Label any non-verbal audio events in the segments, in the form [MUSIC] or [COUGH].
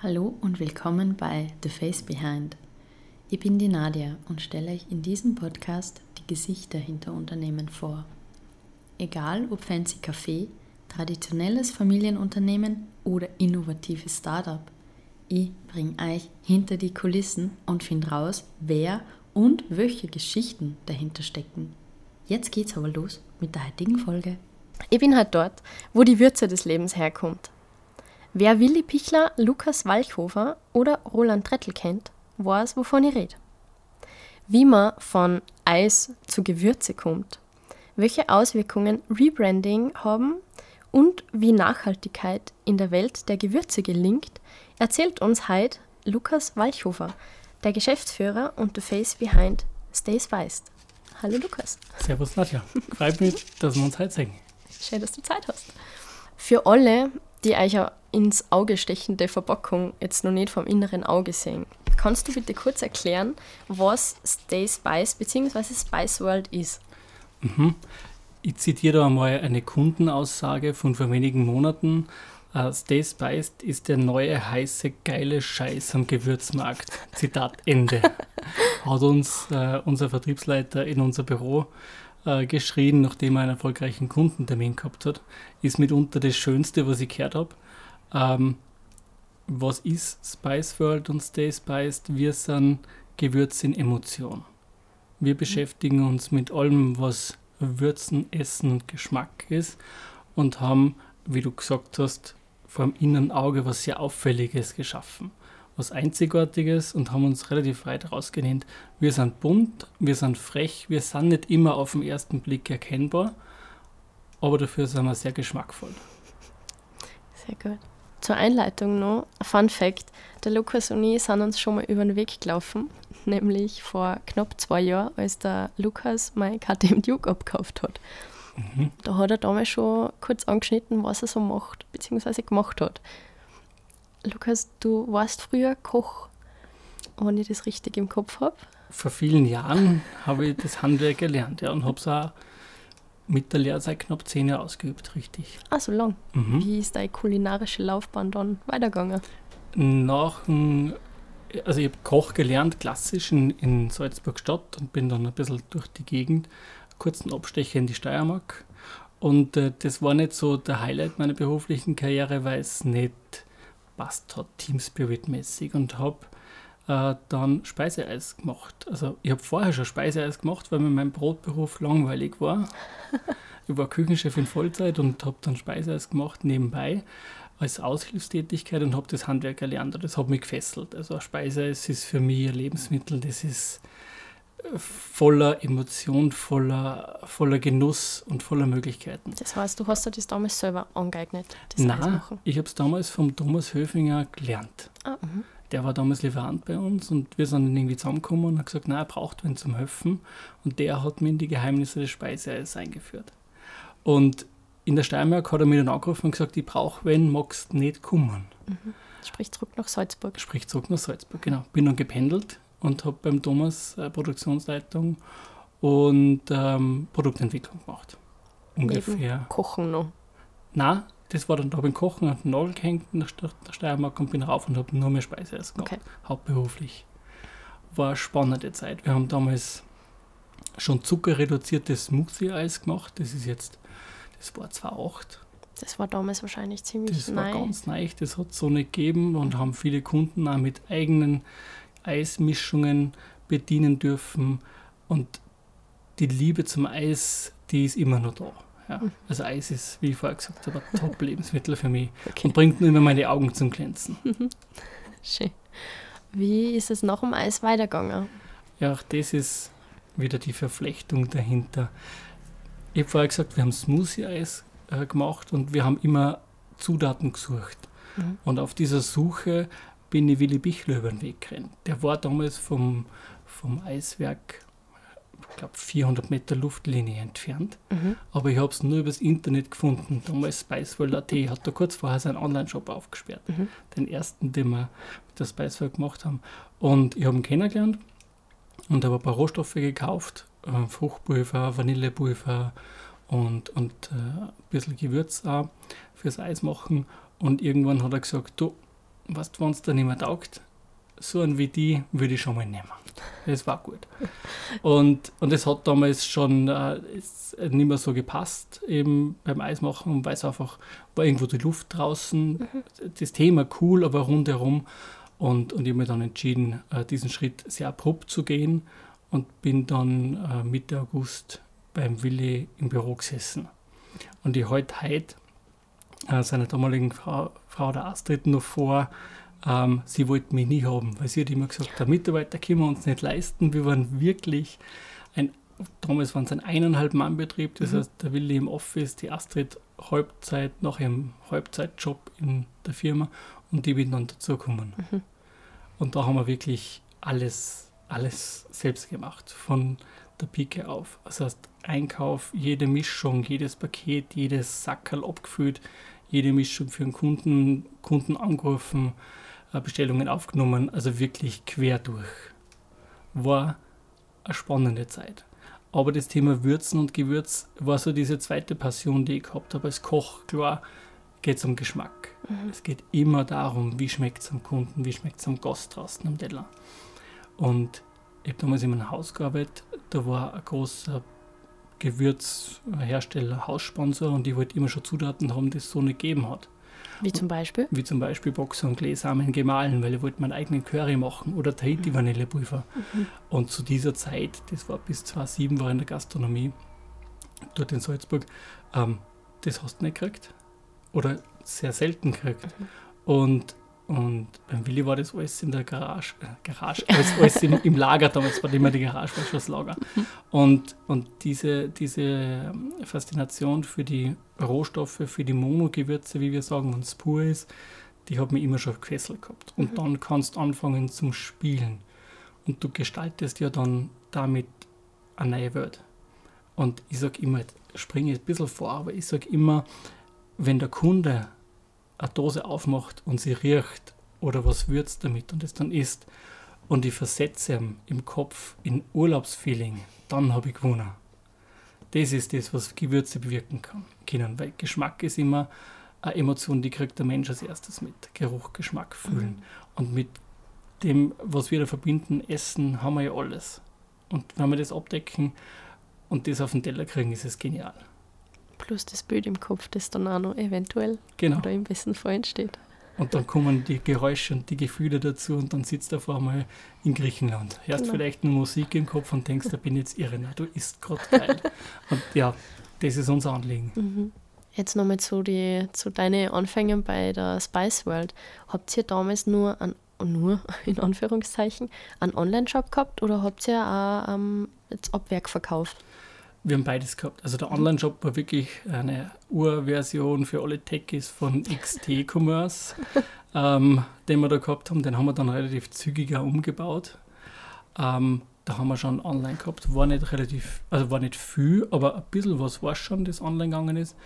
Hallo und willkommen bei The Face Behind. Ich bin die Nadia und stelle euch in diesem Podcast die Gesichter hinter Unternehmen vor. Egal ob fancy Café, traditionelles Familienunternehmen oder innovatives Startup. Ich bringe euch hinter die Kulissen und finde raus, wer und welche Geschichten dahinter stecken. Jetzt geht's aber los mit der heutigen Folge. Ich bin halt dort, wo die Würze des Lebens herkommt. Wer Willi Pichler, Lukas Walchhofer oder Roland Trettel kennt, weiß, wovon ich rede. Wie man von Eis zu Gewürze kommt, welche Auswirkungen Rebranding haben und wie Nachhaltigkeit in der Welt der Gewürze gelingt, erzählt uns heute Lukas Walchhofer, der Geschäftsführer und the face behind Stay Spiced. Hallo Lukas. Servus Nadja. Freut mich, dass wir uns heute sehen. Schön, dass du Zeit hast. Für alle, die euch ins Auge stechende Verpackung jetzt noch nicht vom inneren Auge sehen, kannst du bitte kurz erklären, was Stay Spice bzw. Spice World ist? Mhm. Ich zitiere da einmal eine Kundenaussage von vor wenigen Monaten. Uh, Stay Spiced ist der neue heiße geile Scheiß am Gewürzmarkt. Zitat Ende. [LAUGHS] Hat uns uh, unser Vertriebsleiter in unser Büro uh, geschrien, nachdem er einen erfolgreichen Kundentermin gehabt hat. Ist mitunter das Schönste, was ich gehört habe. Ähm, was ist Spice World und Stay Spiced? Wir sind Gewürz in Emotion. Wir beschäftigen uns mit allem, was Würzen, Essen und Geschmack ist und haben, wie du gesagt hast, vor dem inneren Auge was sehr Auffälliges geschaffen. Was Einzigartiges und haben uns relativ weit rausgenannt. Wir sind bunt, wir sind frech, wir sind nicht immer auf den ersten Blick erkennbar, aber dafür sind wir sehr geschmackvoll. Sehr gut. Zur Einleitung noch ein Fun Fact: Der Lukas und ich sind uns schon mal über den Weg gelaufen, [LAUGHS] nämlich vor knapp zwei Jahren, als der Lukas mein KTM Duke abgekauft hat. Mhm. Da hat er damals schon kurz angeschnitten, was er so macht, beziehungsweise gemacht hat. Lukas, du warst früher Koch, wenn ich das richtig im Kopf habe. Vor vielen Jahren habe ich das Handwerk gelernt ja, und habe es auch mit der Lehrzeit knapp zehn Jahre ausgeübt, richtig. Ah, so lang. Mhm. Wie ist deine kulinarische Laufbahn dann weitergegangen? Nach also ich habe Koch gelernt, klassisch in, in Salzburg Stadt und bin dann ein bisschen durch die Gegend, kurzen Abstecher in die Steiermark. Und äh, das war nicht so der Highlight meiner beruflichen Karriere, weil es nicht passt hat, Team Spirit mäßig und habe äh, dann Speiseeis gemacht. Also ich habe vorher schon Speiseeis gemacht, weil mir mein Brotberuf langweilig war. [LAUGHS] ich war Küchenchef in Vollzeit und habe dann Speiseeis gemacht nebenbei als Aushilfstätigkeit und habe das Handwerk erlernt. Das hat mich gefesselt. Also Speiseeis ist für mich ein Lebensmittel, das ist voller Emotion, voller, voller Genuss und voller Möglichkeiten. Das heißt, du hast dir das damals selber angeeignet, das Nein, ich habe es damals vom Thomas Höfinger gelernt. Ah, mhm der war damals Lieferant bei uns und wir sind dann irgendwie zusammengekommen und haben gesagt, nein, er braucht wen zum Helfen. Und der hat mir in die Geheimnisse des Speiseeis eingeführt. Und in der Steiermark hat er mir dann angerufen und gesagt, ich brauche wen, magst nicht kommen. Mhm. Sprich zurück nach Salzburg. Sprich zurück nach Salzburg, genau. Bin dann gependelt und habe beim Thomas äh, Produktionsleitung und ähm, Produktentwicklung gemacht. Ungefähr. Neben Kochen noch? Nein, das war dann, da habe ich Kochen und Nagel gehängt in der, der Steiermark und bin rauf und habe nur mehr Speiseeis gemacht, okay. hauptberuflich. War eine spannende Zeit. Wir haben damals schon zuckerreduziertes Smoothie-Eis gemacht. Das ist jetzt, das war 2008. Das war damals wahrscheinlich ziemlich Das neu. war ganz neu, das hat es so nicht gegeben und haben viele Kunden auch mit eigenen Eismischungen bedienen dürfen. Und die Liebe zum Eis, die ist immer noch da. Ja. Also Eis ist, wie ich vorher gesagt habe, ein Top-Lebensmittel für mich okay. und bringt nur immer meine Augen zum Glänzen. [LAUGHS] Schön. Wie ist es nach dem Eis weitergegangen? Ja, auch das ist wieder die Verflechtung dahinter. Ich habe vorher gesagt, wir haben Smoothie-Eis äh, gemacht und wir haben immer Zutaten gesucht. Mhm. Und auf dieser Suche bin ich Willi Bichler über den Weg gerannt. Der war damals vom, vom Eiswerk ich glaube, 400 Meter Luftlinie entfernt. Mhm. Aber ich habe es nur übers Internet gefunden. Damals Spiceworld.at hat da kurz vorher seinen Online-Shop aufgesperrt. Mhm. Den ersten, den wir mit der Spiceworld gemacht haben. Und ich habe ihn kennengelernt und habe ein paar Rohstoffe gekauft. Äh, Fruchtpulver, Vanillepulver und, und äh, ein bisschen Gewürz auch fürs Eis machen. Und irgendwann hat er gesagt, du, was wenn es da nicht mehr taugt, so einen wie die würde ich schon mal nehmen. Das war gut. Und, und es hat damals schon äh, nicht mehr so gepasst, eben beim Eismachen, weil es einfach war irgendwo die Luft draußen. Mhm. Das Thema cool, aber rundherum. Und, und ich habe mich dann entschieden, äh, diesen Schritt sehr abrupt zu gehen und bin dann äh, Mitte August beim Willi im Büro gesessen. Und ich halte heute äh, seiner damaligen Frau, Frau der Astrid noch vor, ähm, sie wollten mich nie haben, weil sie hat immer gesagt, der Mitarbeiter können wir uns nicht leisten. Wir waren wirklich ein, damals waren es ein eineinhalb Mann Betrieb, das mhm. heißt, der Willi im Office, die Astrid Halbzeit, nach ihrem Halbzeitjob in der Firma und die bin dann dazugekommen. Mhm. Und da haben wir wirklich alles, alles selbst gemacht, von der Pike auf. Das heißt, Einkauf, jede Mischung, jedes Paket, jedes Sackerl abgefüllt, jede Mischung für den Kunden, Kunden angerufen, äh, Bestellungen aufgenommen, also wirklich quer durch. War eine spannende Zeit. Aber das Thema Würzen und Gewürz war so diese zweite Passion, die ich gehabt habe als Koch. Klar geht es um Geschmack. Mhm. Es geht immer darum, wie schmeckt es am Kunden, wie schmeckt es am Gast draußen am Teller. Und ich habe damals in meinem Haus gearbeitet, da war ein großer Gewürzhersteller Haussponsor und ich wollte immer schon Zutaten haben, die es so nicht gegeben hat. Wie zum Beispiel? Wie zum Beispiel Boxer und Gläsamen gemahlen, weil ich wollte meinen eigenen Curry machen oder Tahiti Vanillepulver. Mhm. Und zu dieser Zeit, das war bis 2007, war in der Gastronomie dort in Salzburg, ähm, das hast du nicht gekriegt. Oder sehr selten gekriegt. Mhm. Und und beim Willi war das alles in der Garage, äh, Garage alles, alles im, im, Lager, damals war immer die Garage, war schon das Lager. Und, und diese, diese Faszination für die Rohstoffe, für die Monogewürze, wie wir sagen, wenn es pur ist, die hat mich immer schon gefesselt gehabt. Und mhm. dann kannst du anfangen zum Spielen. Und du gestaltest ja dann damit eine neue Welt. Und ich sage immer, springe ein bisschen vor, aber ich sage immer, wenn der Kunde eine Dose aufmacht und sie riecht oder was würzt damit und es dann isst und ich versetze im Kopf in Urlaubsfeeling, dann habe ich gewonnen. Das ist das, was Gewürze bewirken kann, können, weil Geschmack ist immer eine Emotion, die kriegt der Mensch als erstes mit. Geruch, Geschmack, Fühlen. Mhm. Und mit dem, was wir da verbinden, Essen, haben wir ja alles. Und wenn wir das abdecken und das auf den Teller kriegen, ist es genial plus das Bild im Kopf, das dann auch noch eventuell genau. oder im besten Fall entsteht. Und dann kommen die Geräusche und die Gefühle dazu und dann sitzt er vor einmal in Griechenland. Hörst genau. vielleicht nur Musik im Kopf und denkst, da bin ich jetzt irre. Na, du isst gerade geil. [LAUGHS] und ja, das ist unser Anliegen. Mhm. Jetzt nochmal zu, die, zu deinen Anfängen bei der Spice World. Habt ihr damals nur an nur [LAUGHS] in Anführungszeichen einen Online-Shop gehabt oder habt ihr auch ähm, jetzt Abwerk verkauft? Wir haben beides gehabt. Also der Online-Shop war wirklich eine Urversion für alle Techies von XT-Commerce, [LAUGHS] ähm, den wir da gehabt haben. Den haben wir dann relativ zügiger umgebaut. Ähm, da haben wir schon online gehabt. War nicht relativ, also war nicht viel, aber ein bisschen was war schon, das online gegangen ist.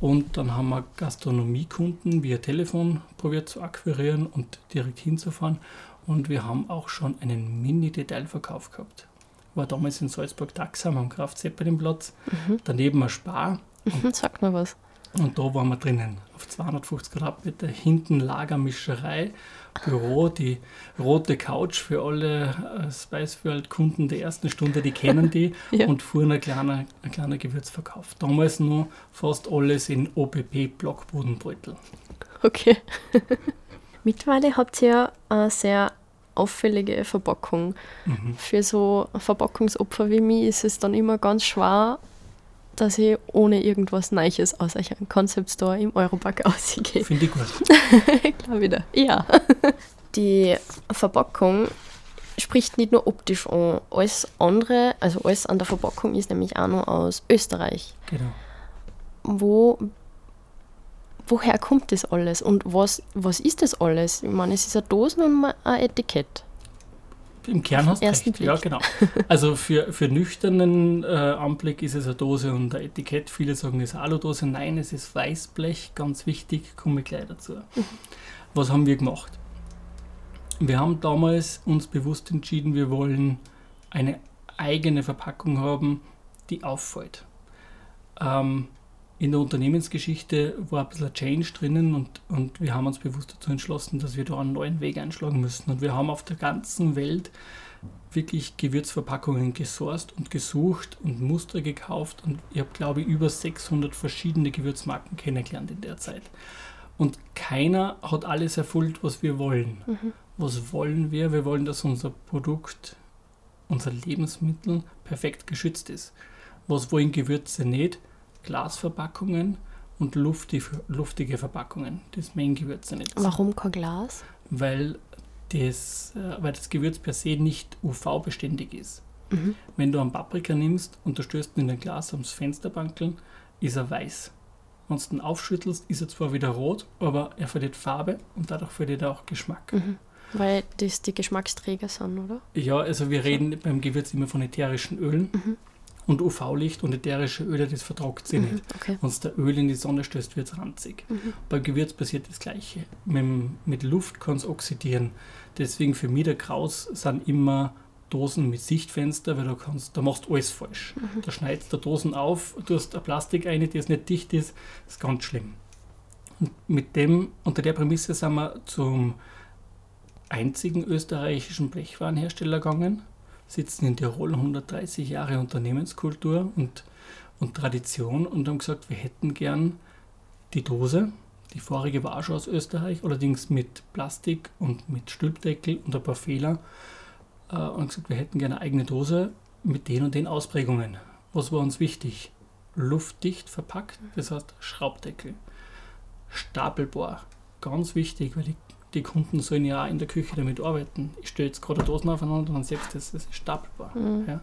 Und dann haben wir Gastronomiekunden via Telefon probiert zu akquirieren und direkt hinzufahren. Und wir haben auch schon einen Mini-Detailverkauf gehabt war damals in Salzburg Taxam am Kraft Zeppelinplatz, mhm. daneben ein Spar. Mhm, sag mal was. Und da waren wir drinnen, auf 250 Quadratmeter, hinten Lagermischerei, Büro, die rote Couch für alle äh, Spiceworld-Kunden der ersten Stunde, die kennen die, [LAUGHS] ja. und fuhren ein kleiner, ein kleiner Gewürzverkauf. Damals nur fast alles in OPP-Blockbodenbeutel. Okay. [LAUGHS] Mittlerweile habt ihr ja sehr auffällige Verpackung. Mhm. Für so Verpackungsopfer wie mich ist es dann immer ganz schwer, dass ich ohne irgendwas Neues aus einem Concept Store im Europack [LAUGHS] ausgehe. Finde ich gut. [LAUGHS] Klar wieder. Ja. [LAUGHS] Die Verpackung spricht nicht nur optisch an. Alles andere, also alles an der Verpackung ist nämlich auch noch aus Österreich. Genau. Wo woher kommt das alles und was, was ist das alles? Ich meine, es ist eine Dose und ein Etikett. Im Kern hast du recht. Blick. Ja, genau. Also für, für nüchternen äh, Anblick ist es eine Dose und ein Etikett. Viele sagen, es ist eine Aludose. Nein, es ist Weißblech, ganz wichtig, komme ich gleich dazu. Mhm. Was haben wir gemacht? Wir haben damals uns bewusst entschieden, wir wollen eine eigene Verpackung haben, die auffällt. Ähm, in der Unternehmensgeschichte war ein bisschen ein Change drinnen und, und wir haben uns bewusst dazu entschlossen, dass wir da einen neuen Weg einschlagen müssen. Und wir haben auf der ganzen Welt wirklich Gewürzverpackungen gesourced und gesucht und Muster gekauft und ich habe, glaube ich, über 600 verschiedene Gewürzmarken kennengelernt in der Zeit. Und keiner hat alles erfüllt, was wir wollen. Mhm. Was wollen wir? Wir wollen, dass unser Produkt, unser Lebensmittel perfekt geschützt ist. Was wollen Gewürze nicht? Glasverpackungen und luftige, luftige Verpackungen. Das mengen Gewürze nicht. Warum kein Glas? Weil das, äh, weil das Gewürz per se nicht UV-beständig ist. Mhm. Wenn du einen Paprika nimmst und du stößt ihn in ein Glas ums Fensterbankeln, ist er weiß. Wenn du ihn aufschüttelst, ist er zwar wieder rot, aber er verliert Farbe und dadurch verliert er auch Geschmack. Mhm. Weil das die Geschmacksträger sind, oder? Ja, also wir reden beim Gewürz immer von ätherischen Ölen. Mhm. Und UV-Licht und ätherische Öle, das vertragt sie mhm, nicht. Okay. Wenn es der Öl in die Sonne stößt, wird es ranzig. Mhm. Beim Gewürz passiert das Gleiche. Mit, mit Luft kann es oxidieren. Deswegen für mich der Kraus sind immer Dosen mit Sichtfenster, weil du kannst, da machst du alles falsch. Mhm. Da schneidest du Dosen auf, du hast eine Plastik eine, die nicht dicht ist, das ist ganz schlimm. Und mit dem, unter der Prämisse sind wir zum einzigen österreichischen Blechwarenhersteller gegangen, sitzen in Tirol 130 Jahre Unternehmenskultur und, und Tradition und haben gesagt, wir hätten gern die Dose, die vorige war schon aus Österreich, allerdings mit Plastik und mit Stülpdeckel und ein paar Fehler. Äh, und gesagt, wir hätten gerne eine eigene Dose mit den und den Ausprägungen. Was war uns wichtig? Luftdicht verpackt, das heißt Schraubdeckel. Stapelbohr, ganz wichtig, weil die, die Kunden sollen ja in der Küche damit arbeiten. Ich stelle jetzt gerade Dosen aufeinander und dann selbst das, das ist Stapelbohr. Mhm. Ja.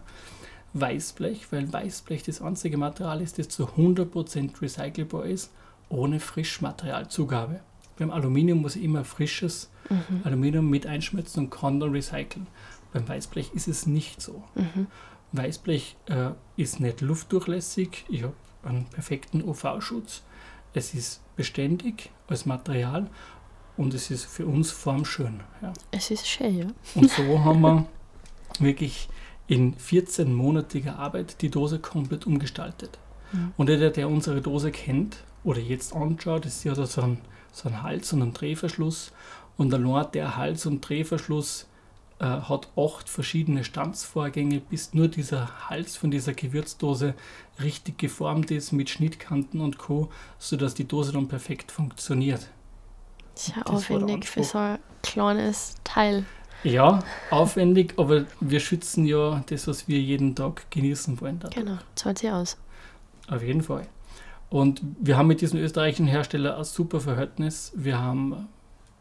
Weißblech, weil Weißblech das einzige Material ist, das zu 100% recycelbar ist ohne Frischmaterialzugabe. Beim Aluminium muss ich immer frisches mhm. Aluminium mit einschmelzen und kann dann recyceln. Beim Weißblech ist es nicht so. Mhm. Weißblech äh, ist nicht luftdurchlässig. Ich habe einen perfekten UV-Schutz. Es ist beständig als Material und es ist für uns formschön. Ja. Es ist schön, ja. Und so haben wir wirklich in 14-monatiger Arbeit die Dose komplett umgestaltet. Mhm. Und jeder, der unsere Dose kennt, oder jetzt anschaut, ist ja so ein, so ein Hals und ein Drehverschluss. Und allein der Hals- und Drehverschluss äh, hat acht verschiedene Stanzvorgänge, bis nur dieser Hals von dieser Gewürzdose richtig geformt ist mit Schnittkanten und Co., sodass die Dose dann perfekt funktioniert. Sehr aufwendig für so ein kleines Teil. Ja, aufwendig, aber wir schützen ja das, was wir jeden Tag genießen wollen. Dadurch. Genau, zahlt sich aus. Auf jeden Fall. Und wir haben mit diesem österreichischen Hersteller ein super Verhältnis. Wir haben,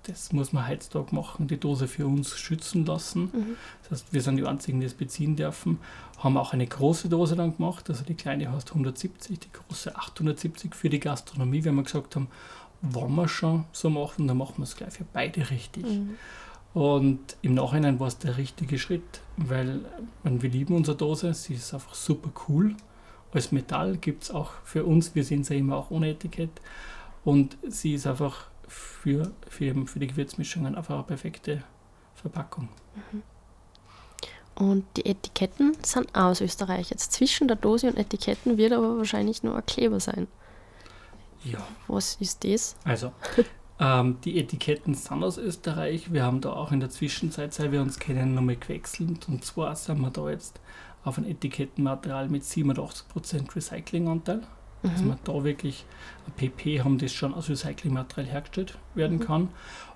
das muss man heutzutage machen, die Dose für uns schützen lassen. Mhm. Das heißt, wir sind die einzigen, die es beziehen dürfen. Haben auch eine große Dose dann gemacht. Also die kleine heißt 170, die große 870 für die Gastronomie, weil wir gesagt haben, wenn wir schon so machen, dann machen wir es gleich für beide richtig. Mhm. Und im Nachhinein war es der richtige Schritt, weil wir lieben unsere Dose, sie ist einfach super cool als Metall gibt es auch für uns, wir sehen sie immer auch ohne Etikett. Und sie ist einfach für, für, für die Gewürzmischungen einfach eine perfekte Verpackung. Mhm. Und die Etiketten sind aus Österreich. Jetzt zwischen der Dose und Etiketten wird aber wahrscheinlich nur ein Kleber sein. Ja. Was ist das? Also, [LAUGHS] ähm, die Etiketten sind aus Österreich. Wir haben da auch in der Zwischenzeit, seit wir uns kennen, nochmal gewechselt. Und zwar sind wir da jetzt auf ein Etikettenmaterial mit 87% Recyclinganteil. Mhm. Dass man da wirklich ein PP haben, das schon aus Recyclingmaterial hergestellt werden mhm. kann.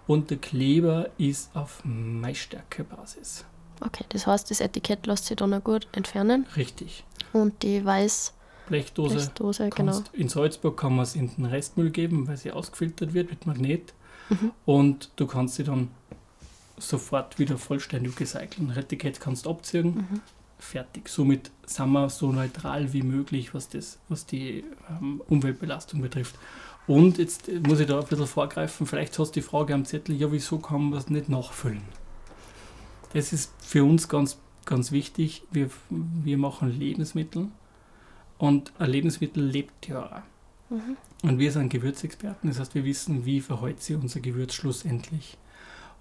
Und der Kleber ist auf Maisstärke-Basis. Okay, das heißt, das Etikett lässt sich dann noch gut entfernen. Richtig. Und die weiß Blechdose, Blechdose genau. In Salzburg kann man es in den Restmüll geben, weil sie ausgefiltert wird mit Magnet. Mhm. Und du kannst sie dann sofort wieder vollständig recyceln. Etikett kannst du abziehen, mhm fertig. Somit sind wir so neutral wie möglich, was, das, was die ähm, Umweltbelastung betrifft. Und jetzt muss ich da ein bisschen vorgreifen, vielleicht hast du die Frage am Zettel, ja, wieso kann man es nicht nachfüllen? Das ist für uns ganz, ganz wichtig. Wir, wir machen Lebensmittel und ein Lebensmittel lebt ja auch. Mhm. Und wir sind Gewürzexperten, das heißt, wir wissen, wie verhält sich unser Gewürz schlussendlich.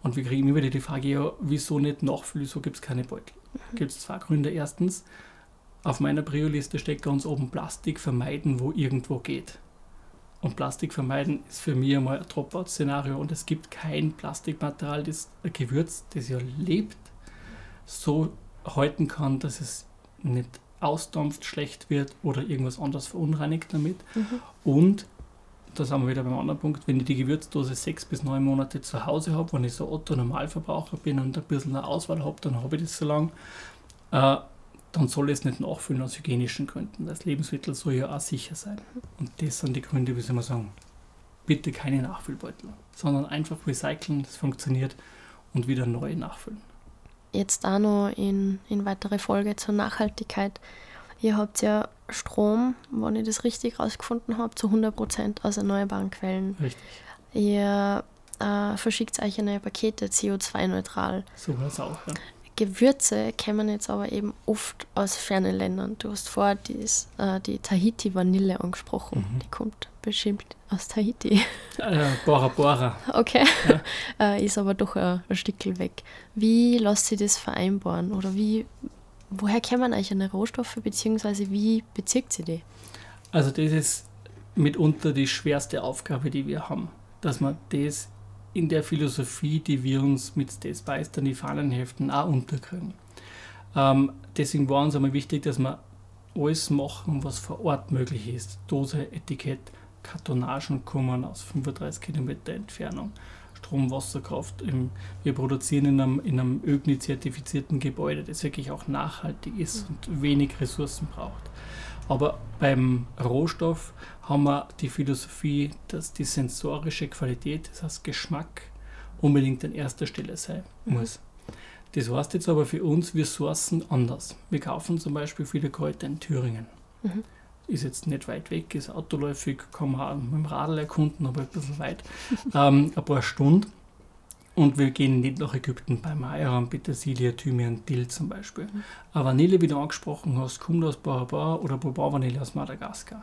Und wir kriegen immer wieder die Frage, ja, wieso nicht nachfüllen, wieso gibt es keine Beutel? Mhm. Gibt es zwei Gründe. Erstens, auf meiner Prio-Liste steht ganz oben Plastik vermeiden, wo irgendwo geht. Und Plastik vermeiden ist für mich einmal ein Dropout-Szenario und es gibt kein Plastikmaterial, das ein Gewürz, das ja lebt, so halten kann, dass es nicht ausdampft, schlecht wird oder irgendwas anderes verunreinigt damit. Mhm. Und da sind wir wieder beim anderen Punkt, wenn ich die Gewürzdose sechs bis neun Monate zu Hause habe, wenn ich so Otto-Normalverbraucher bin und ein bisschen eine Auswahl habe, dann habe ich das so lange, äh, dann soll ich es nicht nachfüllen aus hygienischen Gründen. Das Lebensmittel soll ja auch sicher sein. Und das sind die Gründe, wie soll man sagen, bitte keine Nachfüllbeutel, sondern einfach recyceln, das funktioniert und wieder neu nachfüllen. Jetzt auch noch in, in weitere Folge zur Nachhaltigkeit. Ihr habt ja Strom, wenn ich das richtig rausgefunden habe, zu 100% aus erneuerbaren Quellen. Richtig. Ihr äh, verschickt euch eine Pakete CO2-neutral. So war es auch. Ja. Gewürze kämen jetzt aber eben oft aus fernen Ländern. Du hast vorher dies, äh, die Tahiti-Vanille angesprochen. Mhm. Die kommt bestimmt aus Tahiti. Äh, Bora Bora. Okay. Ja. [LAUGHS] äh, ist aber doch ein, ein Stückel weg. Wie lässt sich das vereinbaren? Oder wie, woher kämen eigentlich eine Rohstoffe, beziehungsweise wie bezieht sie die? Also das ist mitunter die schwerste Aufgabe, die wir haben, dass wir das in der Philosophie, die wir uns mit Stays Beißt an die Fahnen heften, auch unterkriegen. Ähm, deswegen war uns einmal wichtig, dass wir alles machen, was vor Ort möglich ist. Dose, Etikett, Kartonagen kommen aus 35 Kilometer Entfernung. Strom, Wasserkraft. Wir produzieren in einem, in einem ÖGNI-zertifizierten Gebäude, das wirklich auch nachhaltig ist und wenig Ressourcen braucht. Aber beim Rohstoff haben wir die Philosophie, dass die sensorische Qualität, das heißt Geschmack, unbedingt an erster Stelle sein Mhm. muss. Das heißt jetzt aber für uns, wir sourcen anders. Wir kaufen zum Beispiel viele Kräuter in Thüringen. Mhm. Ist jetzt nicht weit weg, ist autoläufig, kann man mit dem Radl erkunden, aber ein bisschen weit. [LAUGHS] ähm, ein paar Stunden. Und wir gehen nicht nach Ägypten bei Majoran, Petersilie, Thymian, Dill zum Beispiel. Aber Vanille, wie du angesprochen hast, kommt aus Bourbon oder Bourbon Vanille aus Madagaskar.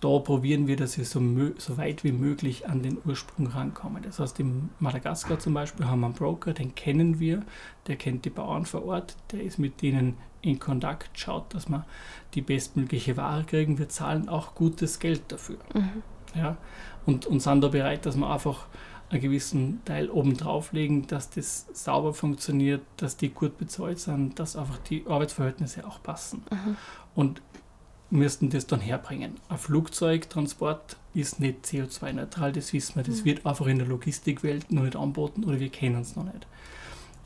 Da probieren wir, dass wir so, so weit wie möglich an den Ursprung rankommen. Das heißt, in Madagaskar zum Beispiel haben wir einen Broker, den kennen wir, der kennt die Bauern vor Ort, der ist mit denen in Kontakt, schaut, dass wir die bestmögliche Ware kriegen. Wir zahlen auch gutes Geld dafür. Mhm. Ja? Und, und sind da bereit, dass wir einfach einen gewissen Teil oben drauflegen, dass das sauber funktioniert, dass die gut bezahlt sind, dass einfach die Arbeitsverhältnisse auch passen. Mhm. Und müssten das dann herbringen. Ein Flugzeugtransport ist nicht CO2-neutral, das wissen wir. Das Mhm. wird einfach in der Logistikwelt noch nicht anboten oder wir kennen es noch nicht.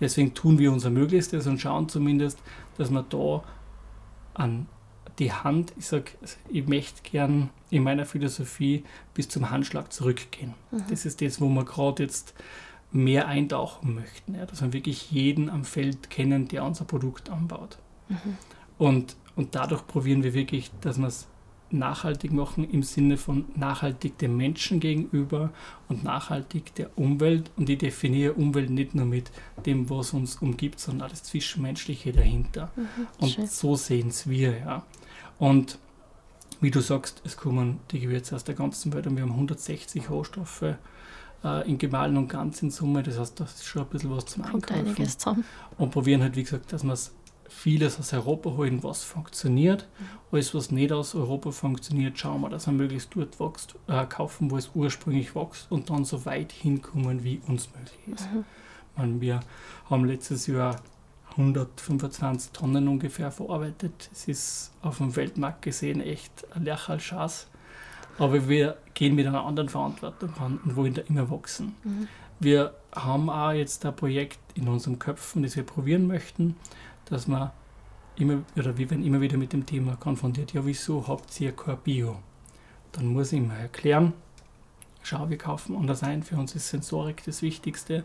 Deswegen tun wir unser Möglichstes und schauen zumindest, dass wir da an die Hand, ich sage, ich möchte gern in meiner Philosophie bis zum Handschlag zurückgehen. Mhm. Das ist das, wo wir gerade jetzt mehr eintauchen möchten. Ja, dass wir wirklich jeden am Feld kennen, der unser Produkt anbaut. Mhm. Und, und dadurch probieren wir wirklich, dass wir es nachhaltig machen im Sinne von nachhaltig dem Menschen gegenüber und nachhaltig der Umwelt. Und ich definiere Umwelt nicht nur mit dem, was uns umgibt, sondern auch das Zwischenmenschliche dahinter. Mhm. Und Schön. so sehen es wir, ja. Und wie du sagst, es kommen die Gewürze aus der ganzen Welt und wir haben 160 Rohstoffe äh, in Gemahlen und ganz in Summe. Das heißt, das ist schon ein bisschen was zum Kommt Einkaufen einiges zusammen. und probieren halt, wie gesagt, dass wir es vieles aus Europa holen, was funktioniert. Alles, was nicht aus Europa funktioniert, schauen wir, dass wir möglichst dort wächst, äh, kaufen, wo es ursprünglich wächst und dann so weit hinkommen, wie uns möglich ist. Mhm. Meine, wir haben letztes Jahr 125 Tonnen ungefähr verarbeitet. Es ist auf dem Weltmarkt gesehen echt ein Lerchalschaß. Aber wir gehen mit einer anderen Verantwortung ran und wollen da immer wachsen. Mhm. Wir haben auch jetzt ein Projekt in unseren Köpfen, das wir probieren möchten, dass wir immer, oder wir werden immer wieder mit dem Thema konfrontiert, ja, wieso habt ihr kein Bio? Dann muss ich mal erklären, schau, wir kaufen anders ein, für uns ist Sensorik das Wichtigste.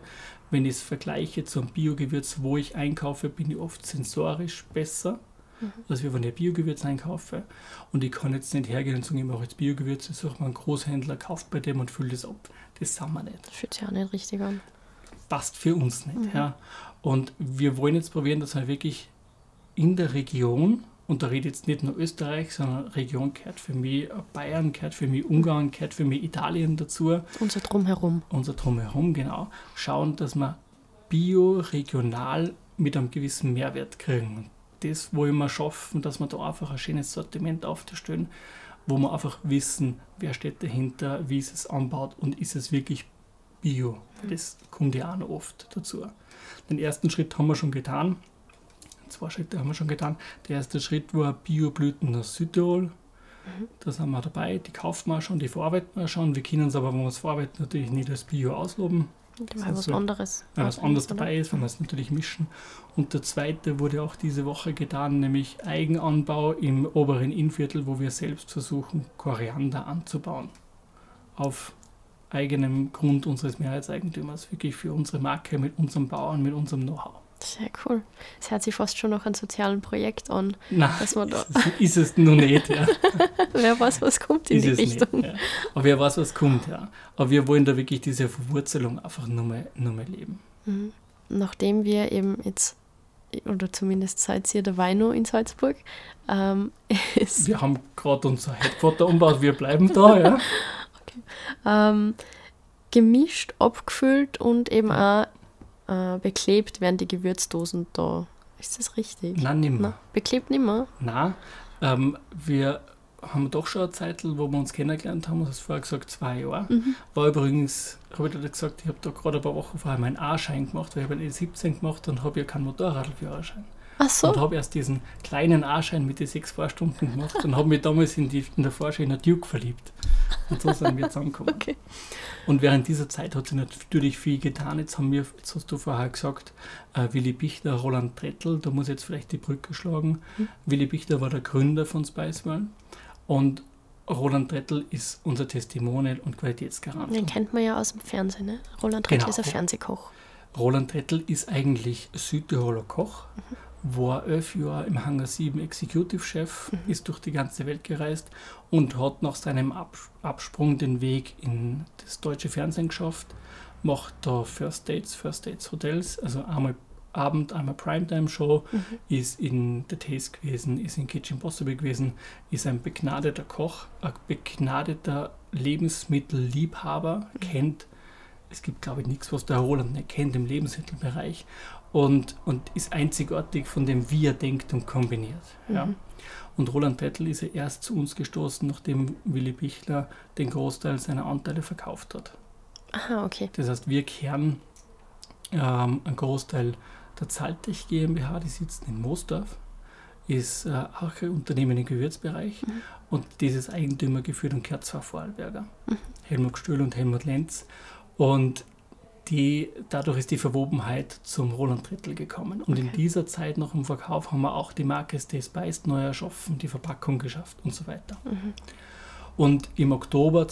Wenn ich es vergleiche zum Biogewürz, wo ich einkaufe, bin ich oft sensorisch besser, Mhm. als wenn ich ein Biogewürz einkaufe. Und ich kann jetzt nicht hergehen und sagen, ich mache jetzt Biogewürze, suche mir einen Großhändler, kauft bei dem und fülle das ab. Das sind wir nicht Fühlt sich auch nicht richtig an. passt für uns nicht. Mhm. Ja. Und wir wollen jetzt probieren, dass wir wirklich in der Region, und da rede jetzt nicht nur Österreich, sondern Region gehört für mich Bayern, gehört für mich Ungarn, gehört für mich Italien dazu, Unser Drumherum. unser Drumherum, genau, schauen, dass wir bio, regional mit einem gewissen Mehrwert kriegen. Und das wollen wir schaffen, dass wir da einfach ein schönes Sortiment aufstellen, wo wir einfach wissen, wer steht dahinter, wie ist es anbaut und ist es wirklich Bio. Das kommt ja auch noch oft dazu. Den ersten Schritt haben wir schon getan. Zwei Schritte haben wir schon getan. Der erste Schritt war Bioblüten aus Südtirol. Da sind wir dabei, die kaufen wir schon, die verarbeiten wir schon. Wir können es aber, wenn wir es verarbeiten, natürlich nicht als Bio ausloben. Weil was anderes. Weil was anderes dabei ist, wenn wir es natürlich mischen. Und der zweite wurde auch diese Woche getan, nämlich Eigenanbau im oberen Innviertel, wo wir selbst versuchen, Koriander anzubauen. Auf eigenem Grund unseres Mehrheitseigentümers, wirklich für unsere Marke, mit unserem Bauern, mit unserem Know-how. Sehr cool. Es hört sich fast schon nach einem sozialen Projekt an. Nein, dass man da [LAUGHS] ist es noch nicht, ja. [LAUGHS] wer weiß, was kommt in ist die es Richtung. Nicht, ja. Aber wer weiß, was kommt, ja. Aber wir wollen da wirklich diese Verwurzelung einfach nur mehr, nur mehr leben. Mhm. Nachdem wir eben jetzt, oder zumindest seid ihr der Weino in Salzburg, ähm, [LAUGHS] ist, Wir haben gerade unser Headquarter umgebaut, wir bleiben da, ja. ähm, gemischt, abgefüllt und eben auch äh, beklebt werden die Gewürzdosen da. Ist das richtig? Nein, nimmer. Na, beklebt nimmer? Nein, ähm, wir haben doch schon eine Zeit, wo wir uns kennengelernt haben, du hast vorher gesagt, zwei Jahre. Mhm. War übrigens, habe ich dir gesagt, ich habe da gerade ein paar Wochen vorher meinen A-Schein gemacht, weil ich habe einen E17 gemacht und habe ja keinen Motorradführerschein. Ach so. Und habe erst diesen kleinen A-Schein mit den sechs Fahrstunden gemacht und habe mich damals in, die, in der Fahrschein in der Duke verliebt. Und so sind wir zusammengekommen. [LAUGHS] Okay. Und während dieser Zeit hat sich natürlich viel getan. Jetzt haben wir, jetzt hast du vorher gesagt, äh, Willi Bichter, Roland Trettel, da muss ich jetzt vielleicht die Brücke schlagen. Mhm. Willi Bichter war der Gründer von Spicewell und Roland Trettel ist unser Testimonial und Qualitätsgarant. Den kennt man ja aus dem Fernsehen, ne? Roland Rettel Genau. ist ein Fernsehkoch. Roland Trettel ist eigentlich Südtiroler Koch, war elf Jahre im Hangar 7 Executive Chef, ist durch die ganze Welt gereist und hat nach seinem Abs- Absprung den Weg in das deutsche Fernsehen geschafft, macht da First Dates, First Dates Hotels, also einmal Abend, einmal Primetime Show, ist in The Taste gewesen, ist in Kitchen Possible gewesen, ist ein begnadeter Koch, ein begnadeter Lebensmittelliebhaber, kennt es gibt, glaube ich, nichts, was der Roland nicht kennt im Lebensmittelbereich und, und ist einzigartig von dem, wie er denkt und kombiniert. Ja. Mhm. Und Roland Tettel ist ja erst zu uns gestoßen, nachdem Willy Bichler den Großteil seiner Anteile verkauft hat. Aha, okay. Das heißt, wir kehren ähm, einen Großteil der Zaltech GmbH, die sitzt in Moosdorf, ist äh, auch ein Unternehmen im Gewürzbereich und dieses Eigentümer geführt und zwei Vorarlberger, Helmut Stühl und Helmut Lenz. Und die, dadurch ist die Verwobenheit zum Roland Drittel gekommen. Und in Okay. dieser Zeit nach dem Verkauf haben wir auch die Marke Stay Spiced neu erschaffen, die Verpackung geschafft und so weiter. Mhm. Und im Oktober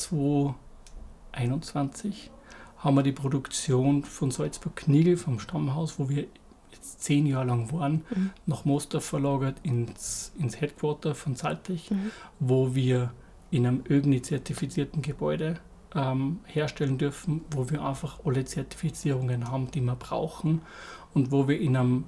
2021 haben wir die Produktion von Salzburg-Knigel vom Stammhaus, wo wir jetzt zehn Jahre lang waren, Mhm. nach Mostar verlagert ins, ins Headquarter von Saltech, Mhm. wo wir in einem ÖGNI-zertifizierten Gebäude ähm, herstellen dürfen, wo wir einfach alle Zertifizierungen haben, die wir brauchen und wo wir in einem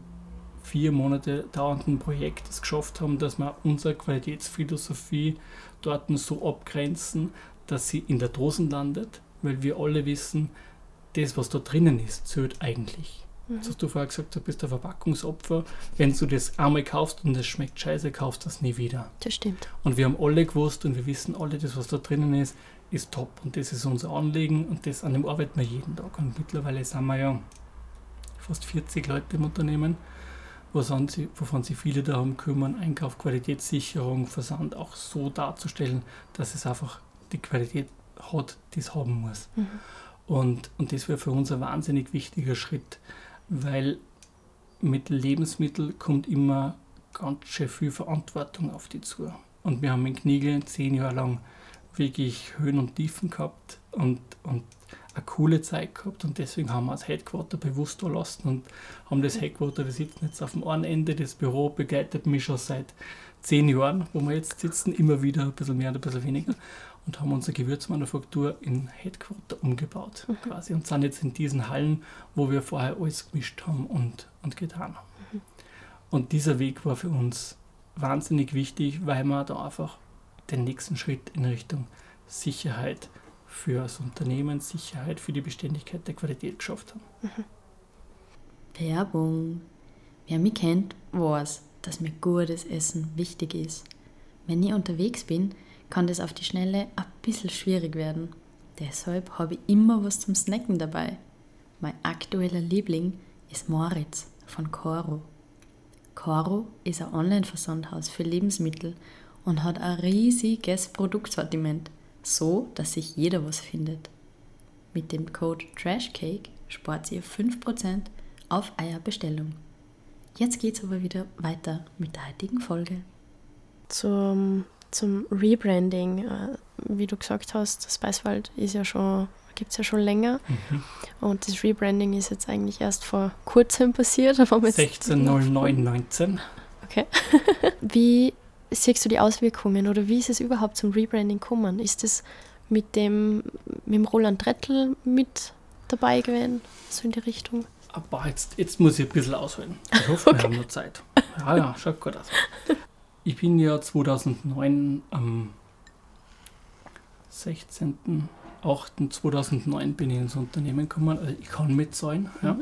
vier Monate dauernden Projekt es geschafft haben, dass wir unsere Qualitätsphilosophie dort so abgrenzen, dass sie in der Dosen landet, weil wir alle wissen, das, was da drinnen ist, zählt eigentlich. Jetzt hast du vorher gesagt, du bist ein Verpackungsopfer. Wenn du das einmal kaufst und es schmeckt scheiße, kaufst du das nie wieder. Das stimmt. Und wir haben alle gewusst und wir wissen alle, das, was da drinnen ist, ist top. Und das ist unser Anliegen und das, an dem arbeiten wir jeden Tag. Und mittlerweile sind wir ja fast 40 Leute im Unternehmen, wovon sie, wovon sie viele darum kümmern, Einkauf, Qualitätssicherung, Versand auch so darzustellen, dass es einfach die Qualität hat, die es haben muss. Mhm. Und, und das wäre für uns ein wahnsinnig wichtiger Schritt, weil mit Lebensmitteln kommt immer ganz schön viel Verantwortung auf die zu. Und wir haben in Kniegel zehn Jahre lang wirklich Höhen und Tiefen gehabt und, und eine coole Zeit gehabt und deswegen haben wir das Headquarter bewusst da lassen und haben das Headquarter, wir sitzen jetzt auf dem einen Ende, das Büro begleitet mich schon seit zehn Jahren, wo wir jetzt sitzen, immer wieder ein bisschen mehr und ein bisschen weniger und haben unsere Gewürzmanufaktur in Headquarter umgebaut quasi und sind jetzt in diesen Hallen, wo wir vorher alles gemischt haben und, und getan haben. Und dieser Weg war für uns wahnsinnig wichtig, weil wir da einfach den nächsten Schritt in Richtung Sicherheit für das Unternehmen, Sicherheit für die Beständigkeit der Qualität geschafft haben. Werbung. Wer mich kennt, weiß, dass mir gutes Essen wichtig ist. Wenn ich unterwegs bin, kann das auf die Schnelle ein bisschen schwierig werden. Deshalb habe ich immer was zum Snacken dabei. Mein aktueller Liebling ist Moritz von Coro. Coro ist ein Online-Versandhaus für Lebensmittel und hat ein riesiges Produktsortiment, so dass sich jeder was findet. Mit dem Code TRASHCAKE spart ihr 5% auf Eierbestellung. Jetzt geht's aber wieder weiter mit der heutigen Folge. Zum, zum Rebranding, äh, wie du gesagt hast, Spicewald ist ja schon, gibt es ja schon länger. Mhm. Und das Rebranding ist jetzt eigentlich erst vor kurzem passiert. [LAUGHS] aber wir jetzt- 160919. Okay. [LAUGHS] wie siehst du die Auswirkungen oder wie ist es überhaupt zum Rebranding gekommen? Ist es mit dem, mit dem Roland Trettel mit dabei gewesen, so in die Richtung? Aber jetzt, jetzt muss ich ein bisschen ausholen. Ich [LAUGHS] hoffe, wir haben noch Zeit. Ja, ja, schaut gut aus. [LAUGHS] Ich bin ja 2009 am 16.08.2009 bin ich ins Unternehmen gekommen. Also ich kann mitzahlen. Ja.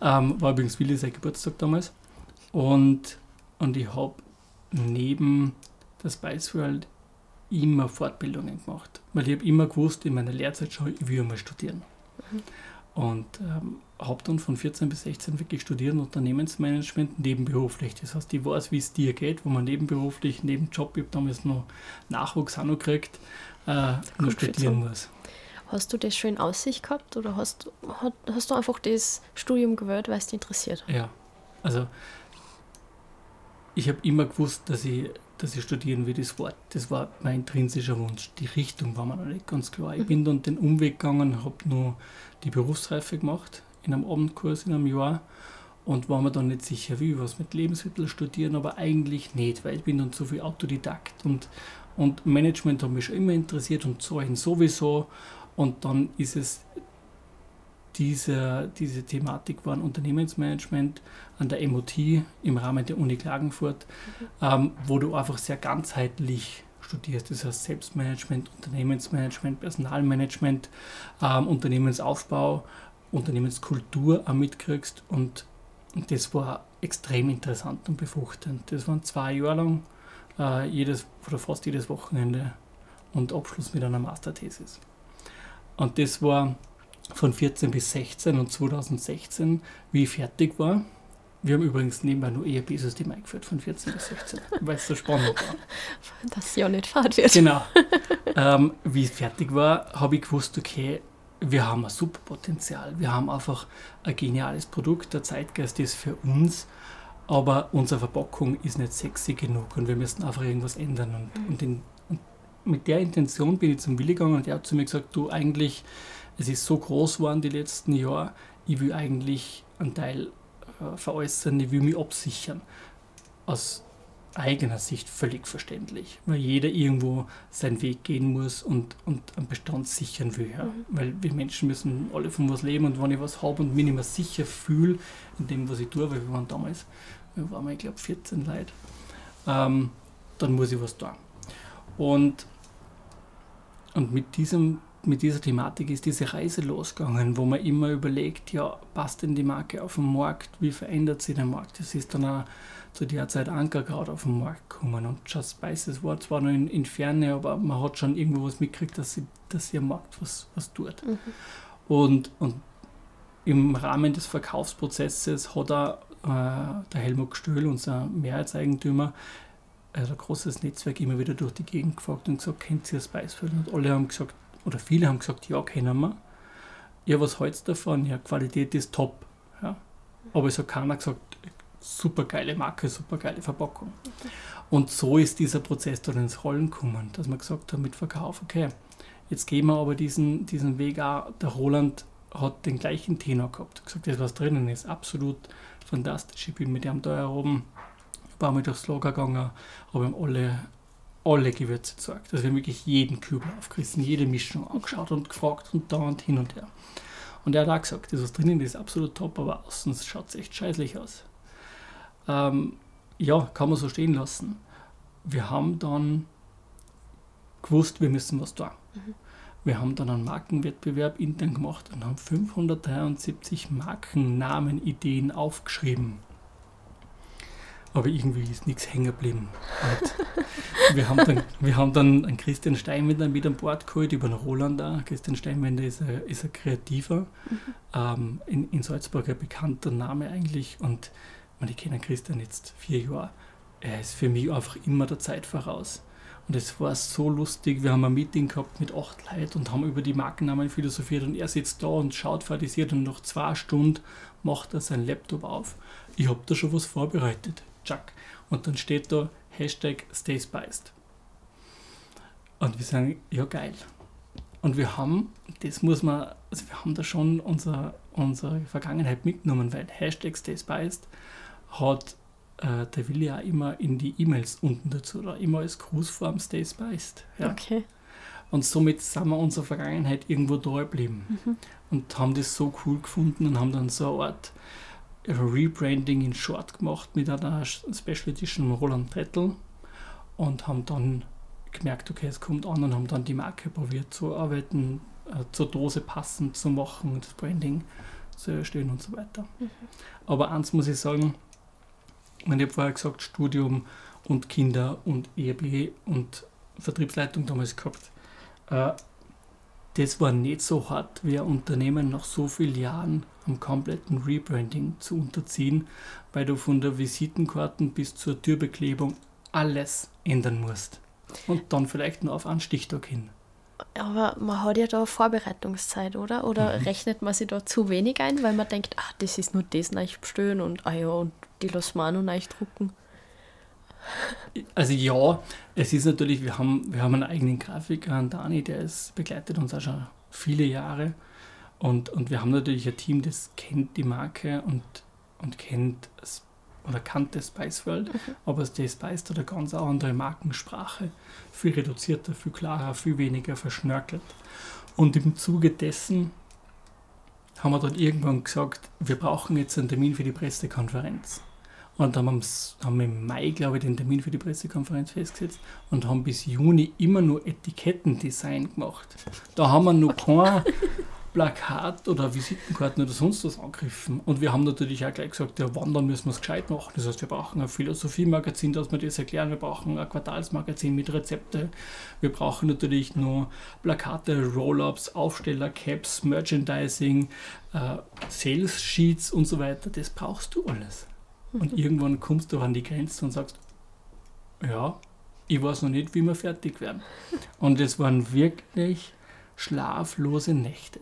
Ähm, war übrigens Willi sein Geburtstag damals. Und, und ich habe neben der Spice World immer Fortbildungen gemacht. Weil ich habe immer gewusst, in meiner Lehrzeit schon, ich will mal studieren. Und ähm, habe dann von 14 bis 16 wirklich studiert Unternehmensmanagement nebenberuflich. Das heißt, ich weiß, wie es dir geht, wo man nebenberuflich, neben Job, ich habe damals noch Nachwuchs auch noch gekriegt, äh, nur studieren muss. Hast du das schon in Aussicht gehabt oder hast, hat, hast du einfach das Studium gewählt, weil es dich interessiert? Ja, also ich habe immer gewusst, dass ich, dass ich studieren will, das war, das war mein intrinsischer Wunsch. Die Richtung war mir noch nicht ganz klar. Ich bin dann den Umweg gegangen, habe nur die Berufsreife gemacht, in einem Abendkurs in einem Jahr und war mir dann nicht sicher, wie ich was mit Lebensmitteln studieren, aber eigentlich nicht, weil ich bin dann so viel Autodidakt und, und Management hat mich schon immer interessiert und Zahlen sowieso und dann ist es diese, diese Thematik war ein Unternehmensmanagement an der MOT im Rahmen der Uni Klagenfurt, ähm, wo du einfach sehr ganzheitlich studierst. Das heißt Selbstmanagement, Unternehmensmanagement, Personalmanagement, ähm, Unternehmensaufbau, Unternehmenskultur auch mitkriegst und, und das war extrem interessant und befruchtend. Das waren zwei Jahre lang, äh, jedes oder fast jedes Wochenende und Abschluss mit einer Masterthesis. Und das war von 14 bis 16 und 2016, wie ich fertig war. Wir haben übrigens nebenbei nur ERP-System eingeführt von 14 bis 16, weil es so spannend war. [LAUGHS] Dass ja nicht fad wird. Genau. [LAUGHS] ähm, wie ich fertig war, habe ich gewusst, okay, wir haben ein super Potenzial. Wir haben einfach ein geniales Produkt. Der Zeitgeist ist für uns, aber unsere Verpackung ist nicht sexy genug und wir müssen einfach irgendwas ändern. Und, und, in, und mit der Intention bin ich zum Willi gegangen und er hat zu mir gesagt, du eigentlich, es ist so groß geworden die letzten Jahre, ich will eigentlich einen Teil äh, veräußern, ich will mich absichern. Aus eigener Sicht völlig verständlich, weil jeder irgendwo seinen Weg gehen muss und, und einen Bestand sichern will. Ja? Weil wir Menschen müssen alle von was leben und wenn ich was habe und mich nicht mehr sicher fühle in dem, was ich tue, weil wir waren damals, wir waren, ich glaube, 14 Leute, ähm, dann muss ich was tun. Und, und mit, diesem, mit dieser Thematik ist diese Reise losgegangen, wo man immer überlegt, ja, passt denn die Marke auf den Markt, wie verändert sich der Markt? Das ist dann auch zu der Zeit Ankerkraut auf den Markt gekommen und Just Spices war zwar noch in, in Ferne, aber man hat schon irgendwo was mitgekriegt, dass sie, dass sie am Markt was, was tut. Mhm. Und, und im Rahmen des Verkaufsprozesses hat er, äh, der Helmut Stöhl, unser Mehrheitseigentümer, also ein großes Netzwerk immer wieder durch die Gegend gefragt und gesagt, kennt ihr Spicefeld? Und alle haben gesagt, oder viele haben gesagt, ja, kennen wir. Ja, was hältst davon? Ja, Qualität ist top. Ja. Aber es hat keiner gesagt, super geile Marke, super geile Verpackung. Und so ist dieser Prozess dann ins Rollen gekommen, dass wir gesagt haben mit Verkauf, okay, jetzt gehen wir aber diesen, diesen Weg auch. Der Roland hat den gleichen Tenor gehabt. gesagt, das was drinnen ist, absolut fantastisch. Ich bin mit ihm da oben paar Mal durchs Lager gegangen, habe ihm alle, alle Gewürze gezeigt. Also wir haben wirklich jeden Kübel aufgerissen, jede Mischung angeschaut und gefragt und da und hin und her. Und er hat auch gesagt, das was drinnen ist, absolut top, aber außen schaut es echt scheißlich aus. Ähm, ja, kann man so stehen lassen. Wir haben dann gewusst, wir müssen was tun. Wir haben dann einen Markenwettbewerb intern gemacht und haben 573 Markennamen, Ideen aufgeschrieben. Aber irgendwie ist nichts hängen geblieben. Wir haben dann, wir haben dann einen Christian Steinwender mit an Bord geholt, über den Roland da. Christian Steinwender ist ein, ist ein Kreativer, mhm. ähm, in, in Salzburg ein bekannter Name eigentlich. Und man, ich kenne Christian jetzt vier Jahre. Er ist für mich einfach immer der Zeit voraus. Und es war so lustig. Wir haben ein Meeting gehabt mit acht Leuten und haben über die Markennamen philosophiert. Und er sitzt da und schaut fadisiert und nach zwei Stunden macht er seinen Laptop auf. Ich habe da schon was vorbereitet. Chuck. Und dann steht da Hashtag Stay Spiced. Und wir sagen, ja geil. Und wir haben, das muss man, also wir haben da schon unser, unsere Vergangenheit mitgenommen, weil Hashtag Stay Spiced hat äh, der will ja immer in die E-Mails unten dazu oder immer als Grußform Stay Spiced. Ja. Okay. Und somit sind wir unserer Vergangenheit irgendwo da geblieben mhm. und haben das so cool gefunden und haben dann so eine Art Rebranding in Short gemacht mit einer Special Edition Roland Trettel und haben dann gemerkt, okay, es kommt an und haben dann die Marke probiert zu arbeiten, äh, zur Dose passend zu machen, das Branding zu erstellen und so weiter. Mhm. Aber eins muss ich sagen, ich habe vorher gesagt, Studium und Kinder und ERB und Vertriebsleitung damals gehabt. Äh, das war nicht so hart, wie ein Unternehmen nach so vielen Jahren am kompletten Rebranding zu unterziehen, weil du von der Visitenkarten bis zur Türbeklebung alles ändern musst. Und dann vielleicht nur auf einen Stichtag hin. Aber man hat ja da Vorbereitungszeit, oder? Oder mhm. rechnet man sich da zu wenig ein, weil man denkt, ach, das ist nur das neu bestellen und ah ja, und die lassen wir auch noch drucken. Also ja, es ist natürlich, wir haben, wir haben einen eigenen Grafiker, einen Dani, der ist, begleitet uns auch schon viele Jahre. Und, und wir haben natürlich ein Team, das kennt die Marke und, und kennt oder kannte Spice World, mhm. aber der Spice hat eine ganz andere Markensprache. Viel reduzierter, viel klarer, viel weniger verschnörkelt. Und im Zuge dessen haben wir dann irgendwann gesagt, wir brauchen jetzt einen Termin für die Pressekonferenz. Und dann haben wir im Mai, glaube ich, den Termin für die Pressekonferenz festgesetzt und haben bis Juni immer nur Etikettendesign gemacht. Da haben wir noch okay. kein [LAUGHS] Plakat oder Visitenkarten oder sonst was angegriffen. Und wir haben natürlich auch gleich gesagt, ja, wandern müssen wir es gescheit machen. Das heißt, wir brauchen ein Philosophie-Magazin, dass wir das erklären. Wir brauchen ein Quartalsmagazin mit Rezepte. Wir brauchen natürlich nur Plakate, Roll-Ups, Aufsteller, Caps, Merchandising, äh, Sales-Sheets und so weiter. Das brauchst du alles. Und mhm. irgendwann kommst du an die Grenze und sagst, ja, ich weiß noch nicht, wie wir fertig werden. [LAUGHS] Und es waren wirklich schlaflose Nächte.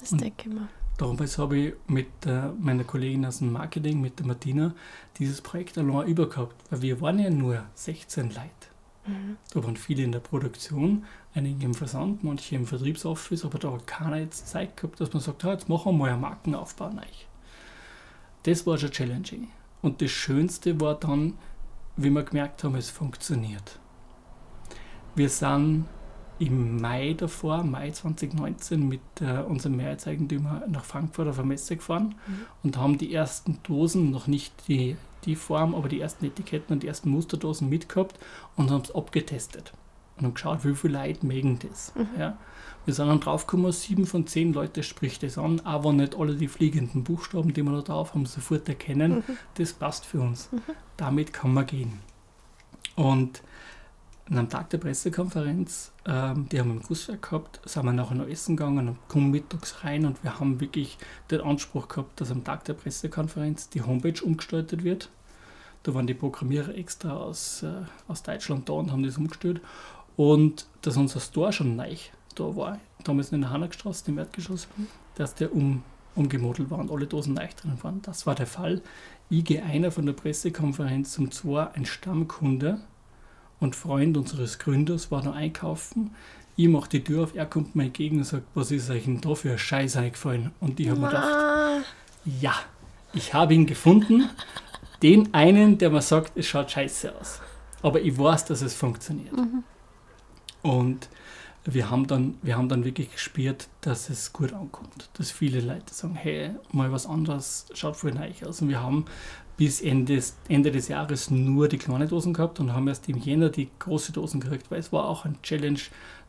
Das denke ich mal. Damals habe ich mit äh, meiner Kollegin aus dem Marketing, mit der Martina, dieses Projekt allein übergehabt, weil wir waren ja nur 16 Leute. Mhm. Da waren viele in der Produktion, einige im Versand, manche im Vertriebsoffice, aber da hat keiner jetzt Zeit gehabt, dass man sagt, jetzt machen wir mal einen Markenaufbau rein. Das war schon challenging. Und das Schönste war dann, wie wir gemerkt haben, es funktioniert. Wir sind im Mai davor, Mai 2019, mit äh, unserem Mehrheitseigentümer nach Frankfurt auf eine Messe gefahren mhm. und haben die ersten Dosen, noch nicht die, die Form, aber die ersten Etiketten und die ersten Musterdosen mitgehabt und haben es abgetestet. Und haben geschaut, wie viele Leute mögen das. Mhm. Ja. Wir sind dann draufgekommen, sieben von zehn Leute spricht das an, aber nicht alle die fliegenden Buchstaben, die wir da drauf haben, sofort erkennen. Mhm. Das passt für uns. Mhm. Damit kann man gehen. Und am Tag der Pressekonferenz, ähm, die haben wir im Gusswerk gehabt, sind wir nachher noch essen gegangen und kommen mittags rein und wir haben wirklich den Anspruch gehabt, dass am Tag der Pressekonferenz die Homepage umgestaltet wird. Da waren die Programmierer extra aus, äh, aus Deutschland da und haben das umgestellt. Und dass unser Store schon neu da war, damals in der Hanagstraße, im Erdgeschoss, dass der um, umgemodelt war und alle Dosen neu drin waren. Das war der Fall. Ich gehe einer von der Pressekonferenz zum Zwei, ein Stammkunde, und Freund unseres Gründers war noch einkaufen. Ich mache die Tür auf, er kommt mir entgegen und sagt, was ist euch denn da für ein Scheiß eingefallen? Und ich habe mir gedacht, ja, ich habe ihn gefunden. Den einen, der mir sagt, es schaut scheiße aus. Aber ich weiß, dass es funktioniert. Mhm. Und wir haben, dann, wir haben dann wirklich gespürt, dass es gut ankommt. Dass viele Leute sagen, hey, mal was anderes, schaut voll neu aus. Und wir haben bis Ende des, Ende des Jahres nur die kleinen Dosen gehabt und haben erst im Jänner die große Dosen gekriegt, weil es war auch ein Challenge,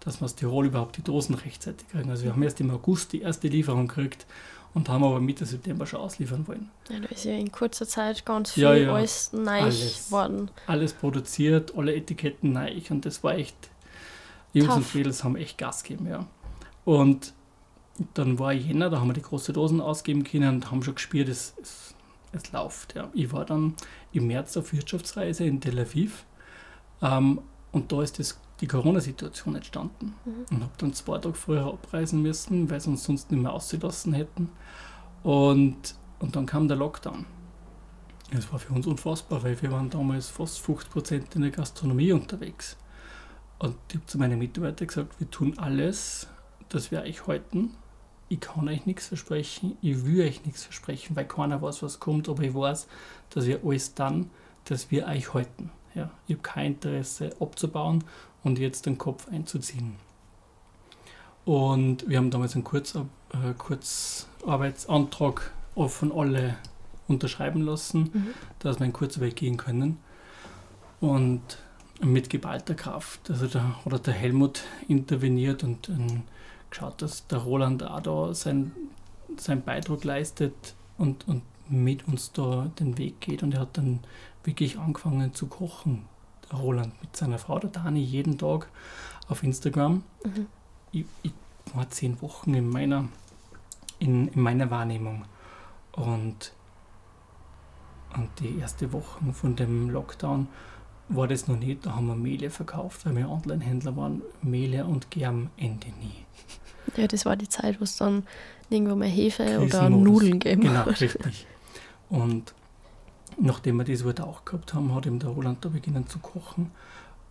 dass wir aus Tirol überhaupt die Dosen rechtzeitig kriegen. Also wir haben erst im August die erste Lieferung gekriegt und haben aber Mitte September schon ausliefern wollen. Ja, da ist ja in kurzer Zeit ganz viel Ja, ja. alles neu Alles. worden. Alles produziert, alle Etiketten neu und das war echt, Jungs und. Mädels haben echt Gas gegeben, ja. Und dann war Jänner, da haben wir die große Dosen ausgeben können und haben schon gespürt, es, es, es läuft. Ja. Ich war dann im März auf Wirtschaftsreise in Tel Aviv ähm, und da ist das, die Corona-Situation entstanden. Und habe dann zwei Tage vorher abreisen müssen, weil sie uns sonst nicht mehr ausgelassen hätten. Und, und dann kam der Lockdown. Das war für uns unfassbar, weil wir waren damals fast 50% in der Gastronomie unterwegs. Und ich habe zu meinen Mitarbeitern gesagt, wir tun alles, dass wir euch halten. Ich kann euch nichts versprechen, ich will euch nichts versprechen, weil keiner weiß, was kommt, aber ich weiß, dass wir alles dann, dass wir euch halten. Ja, ich habe kein Interesse abzubauen und jetzt den Kopf einzuziehen. Und wir haben damals einen Kurzar äh, Kurzarbeitsantrag von alle unterschreiben lassen, Mhm. dass wir in Kurzarbeit gehen können. Und mit geballter Kraft. Also da hat der Helmut interveniert und ähm, geschaut, dass der Roland auch da sein, seinen Beitrag leistet und, und mit uns da den Weg geht. Und er hat dann wirklich angefangen zu kochen, der Roland, mit seiner Frau, der Dani, jeden Tag auf Instagram. Mhm. Ich, ich war zehn Wochen in meiner, in, in meiner Wahrnehmung. Und, und die erste Woche von dem Lockdown war das noch nicht. Da haben wir Mehle verkauft, weil wir Online-Händler waren. Mehle und Germ Ende nie. Ja, das war die Zeit, wo es dann irgendwo mehr Hefe oder. Nudeln gegeben Genau, richtig. Und nachdem wir das wieder auch gehabt haben, hat ihm der Roland da beginnen zu kochen.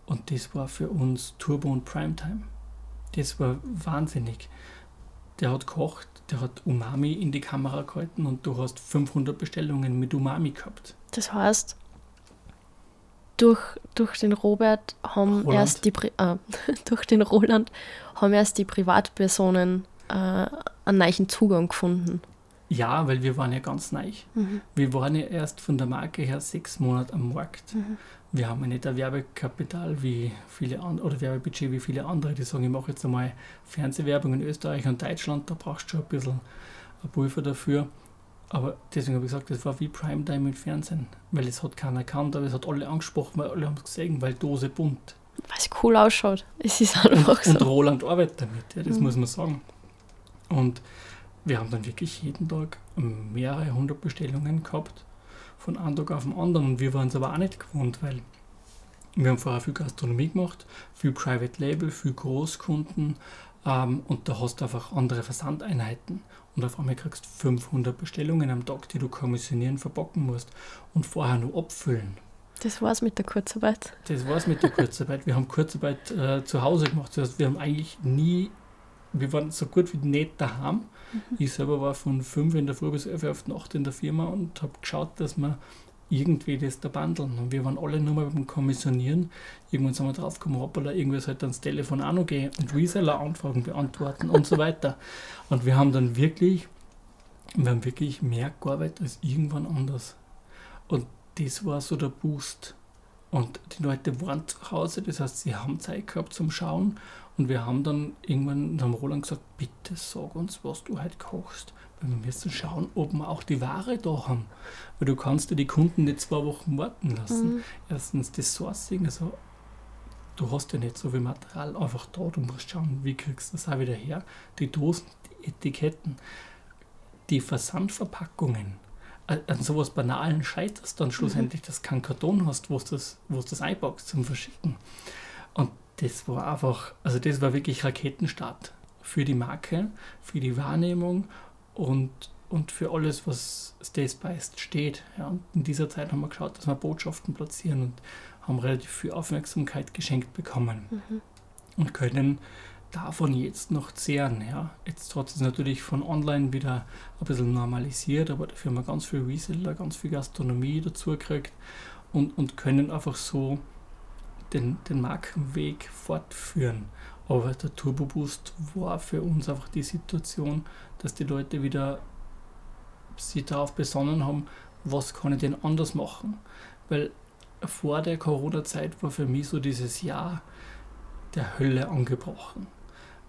Und das war für uns Turbo und Primetime. Das war wahnsinnig. Der hat gekocht, der hat Umami in die Kamera gehalten und du hast 500 Bestellungen mit Umami gehabt. Das heißt, durch, durch den Robert haben Roland. erst die Pri äh, [LAUGHS] durch den Roland haben erst die Privatpersonen äh, einen neuen Zugang gefunden. Ja, weil wir waren ja ganz neu. Mhm. Wir waren ja erst von der Marke her sechs Monate am Markt. Mhm. Wir haben ja nicht ein Werbekapital wie viele andere oder Werbebudget wie viele andere, die sagen, ich mache jetzt einmal Fernsehwerbung in Österreich und Deutschland, da brauchst du schon ein bisschen ein Pulver dafür. Aber deswegen habe ich gesagt, das war wie Primetime im Fernsehen, weil es hat keiner erkannt, aber es hat alle angesprochen, weil alle haben es gesehen, weil Dose bunt. Weil es cool ausschaut. Es ist einfach Und so. Roland arbeitet damit, ja, das Mhm. muss man sagen. Und wir haben dann wirklich jeden Tag mehrere hundert Bestellungen gehabt, von einem Tag auf den anderen. Und wir waren es aber auch nicht gewohnt, weil wir haben vorher viel Gastronomie gemacht, viel Private Label, viel Großkunden ähm, und da hast du einfach andere Versandeinheiten. Und auf einmal kriegst du 500 Bestellungen am Tag, die du kommissionieren, verpacken musst und vorher nur abfüllen. Das war's mit der Kurzarbeit. Das war's mit der Kurzarbeit. Wir haben Kurzarbeit äh, zu Hause gemacht. Das heißt, wir haben eigentlich nie, wir waren so gut wie nicht daheim. Ich selber war von 5 in der Früh bis 11 Uhr auf die Nacht in der Firma und habe geschaut, dass wir irgendwie das da bandeln. Und wir waren alle nur mal beim Kommissionieren. Irgendwann sind wir drauf gekommen, hoppala, irgendwer sollte ans Telefon auch noch gehen und Reseller-Anfragen beantworten und so weiter. Und wir haben dann wirklich, wir haben wirklich mehr gearbeitet als irgendwann anders. Und das war so der Boost. Und die Leute waren zu Hause, das heißt, sie haben Zeit gehabt zum Schauen. Und wir haben dann irgendwann haben Roland gesagt, bitte sag uns, was du heute kochst. Weil wir müssen schauen, ob wir auch die Ware da haben. Weil du kannst ja die Kunden nicht zwei Wochen warten lassen. Mhm. Erstens das Sourcing, also du hast ja nicht so viel Material einfach da. Du musst schauen, wie kriegst du das auch wieder her. Die Dosen, die Etiketten, die Versandverpackungen. An sowas Banalen scheiterst dann schlussendlich, dass du keinen Karton hast, wo du das, wo du das einpackst zum Verschicken. Und das war einfach, also das war wirklich Raketenstart für die Marke, für die Wahrnehmung und, und für alles, was Stay Spiced steht. Ja, und in dieser Zeit haben wir geschaut, dass wir Botschaften platzieren und haben relativ viel Aufmerksamkeit geschenkt bekommen Mhm. und können davon jetzt noch zehren. Ja. Jetzt hat es natürlich von online wieder ein bisschen normalisiert, aber dafür haben wir ganz viel Reseller, ganz viel Gastronomie dazu gekriegt und, und können einfach so den, den Markenweg fortführen. Aber der Turbo Boost war für uns einfach die Situation, dass die Leute wieder sich darauf besonnen haben, was kann ich denn anders machen. Weil vor der Corona-Zeit war für mich so dieses Jahr der Hölle angebrochen.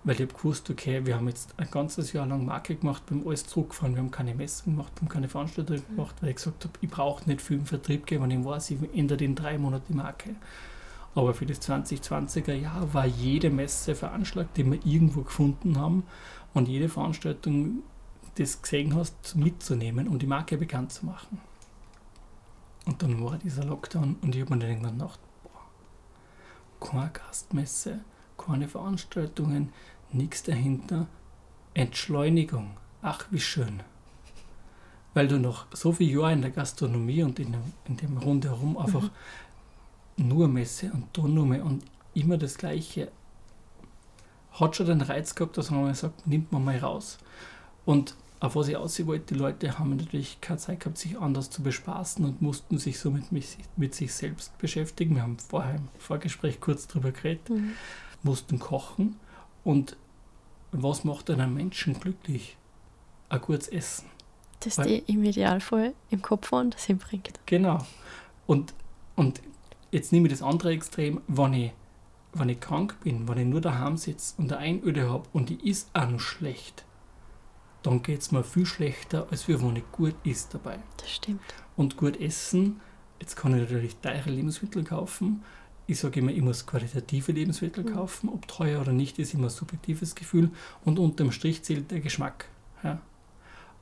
Weil ich habe gewusst, okay, wir haben jetzt ein ganzes Jahr lang Marke gemacht, wir haben alles zurückgefahren, wir haben keine Messen gemacht, wir haben keine Veranstaltungen Mhm. gemacht, weil ich gesagt habe, ich brauche nicht viel im Vertrieb gehen, wenn ich weiß, ich ändere in drei Monaten die Marke. Aber für das 2020er Jahr war jede Messe veranschlagt, die wir irgendwo gefunden haben und jede Veranstaltung, die du gesehen hast, mitzunehmen, um die Marke bekannt zu machen. Und dann war dieser Lockdown und ich habe mir dann irgendwann gedacht, boah, keine Gastmesse, keine Veranstaltungen, nichts dahinter. Entschleunigung, ach wie schön. Weil du noch so viele Jahre in der Gastronomie und in dem, in dem Rundherum einfach nur Messe und Tonnumme und immer das Gleiche. Hat schon den Reiz gehabt, dass man mal sagt, nimmt man mal raus. Und auf was ich aussehen wollte, die Leute haben natürlich keine Zeit gehabt, sich anders zu bespaßen und mussten sich so mit, sich selbst beschäftigen. Wir haben vorher im Vorgespräch kurz drüber geredet, Mhm. mussten kochen. Und was macht einen Menschen glücklich? Ein gutes Essen. Das Weil- die im Idealfall im Kopf an, das hinbringt. Genau. Und, und jetzt nehme ich das andere Extrem, wenn ich, wenn ich krank bin, wenn ich nur daheim sitze und eine Einöde habe und die ist auch noch schlecht, dann geht es mir viel schlechter, als wenn ich gut isst dabei. Das stimmt. Und gut essen, jetzt kann ich natürlich teure Lebensmittel kaufen. Ich sage immer, ich muss qualitative Lebensmittel Mhm. kaufen. Ob teuer oder nicht, ist immer ein subjektives Gefühl. Und unterm Strich zählt der Geschmack. Ja.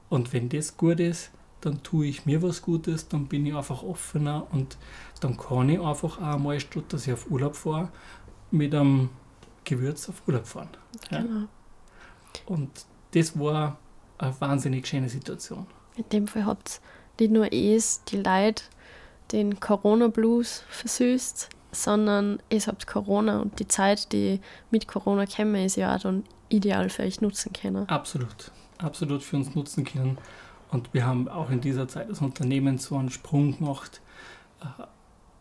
Und wenn das gut ist, dann tue ich mir was Gutes, dann bin ich einfach offener und dann kann ich einfach auch mal, statt dass ich auf Urlaub fahre, mit einem Gewürz auf Urlaub fahren. Ja. Genau. Und das war eine wahnsinnig schöne Situation. In dem Fall hat nicht nur es die Leute den Corona-Blues versüßt, sondern es habt Corona und die Zeit, die mit Corona käme, ist ja auch dann ideal für euch nutzen können. Absolut, absolut für uns nutzen können. Und wir haben auch in dieser Zeit als Unternehmen so einen Sprung gemacht, äh,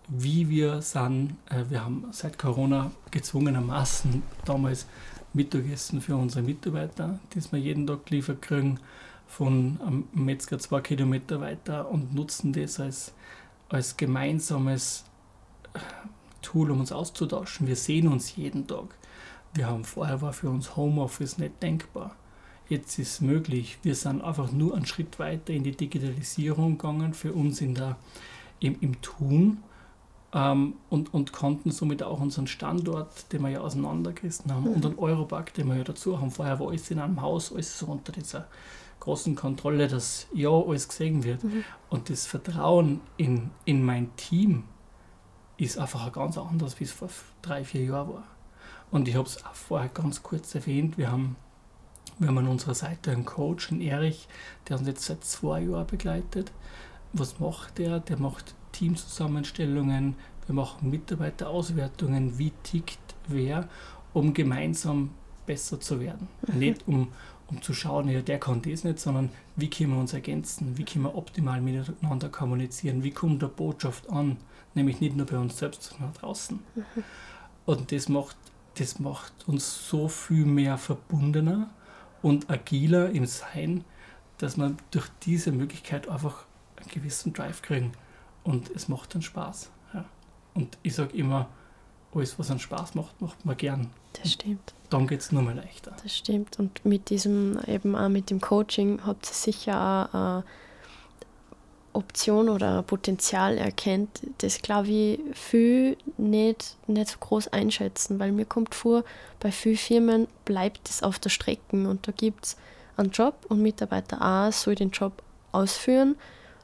wie wir sind. Äh, Wir haben seit Corona gezwungenermaßen damals Mittagessen für unsere Mitarbeiter, das wir jeden Tag geliefert kriegen, von einem Metzger zwei Kilometer weiter und nutzen das als, als gemeinsames äh, Tool, um uns auszutauschen. Wir sehen uns jeden Tag. Wir haben vorher war für uns Homeoffice nicht denkbar. Jetzt ist es möglich. Wir sind einfach nur einen Schritt weiter in die Digitalisierung gegangen, für uns in der, im, im Tun ähm, und, und konnten somit auch unseren Standort, den wir ja auseinandergerissen haben, und den Europark, den wir ja dazu haben. Vorher war alles in einem Haus, alles so unter dieser großen Kontrolle, dass ja alles gesehen wird. Mhm. Und das Vertrauen in, in mein Team ist einfach ein ganz anders, wie es vor drei, vier Jahren war. Und ich habe es auch vorher ganz kurz erwähnt, wir haben, wir haben an unserer Seite einen Coach, einen Erich, der uns jetzt seit zwei Jahren begleitet. Was macht der? Der macht Teamzusammenstellungen, wir machen Mitarbeiterauswertungen, wie tickt wer, um gemeinsam besser zu werden. Nicht um, um zu schauen, ja, der kann das nicht, sondern wie können wir uns ergänzen, wie können wir optimal miteinander kommunizieren, wie kommt der Botschaft an, nämlich nicht nur bei uns selbst, sondern auch draußen. Und das macht, das macht uns so viel mehr verbundener und agiler im Sein, dass man durch diese Möglichkeit einfach einen gewissen Drive kriegen. Und es macht dann Spaß. Ja. Und ich sage immer, alles, was einen Spaß macht, macht man gern. Das stimmt. Dann geht es nur mal leichter. Das stimmt. Und mit diesem, eben auch mit dem Coaching habt ihr sicher auch eine Option oder Potenzial erkennt, das glaube ich viel nicht, nicht so groß einschätzen, weil mir kommt vor, bei vielen Firmen bleibt es auf der Strecke und da gibt es einen Job und Mitarbeiter A soll den Job ausführen,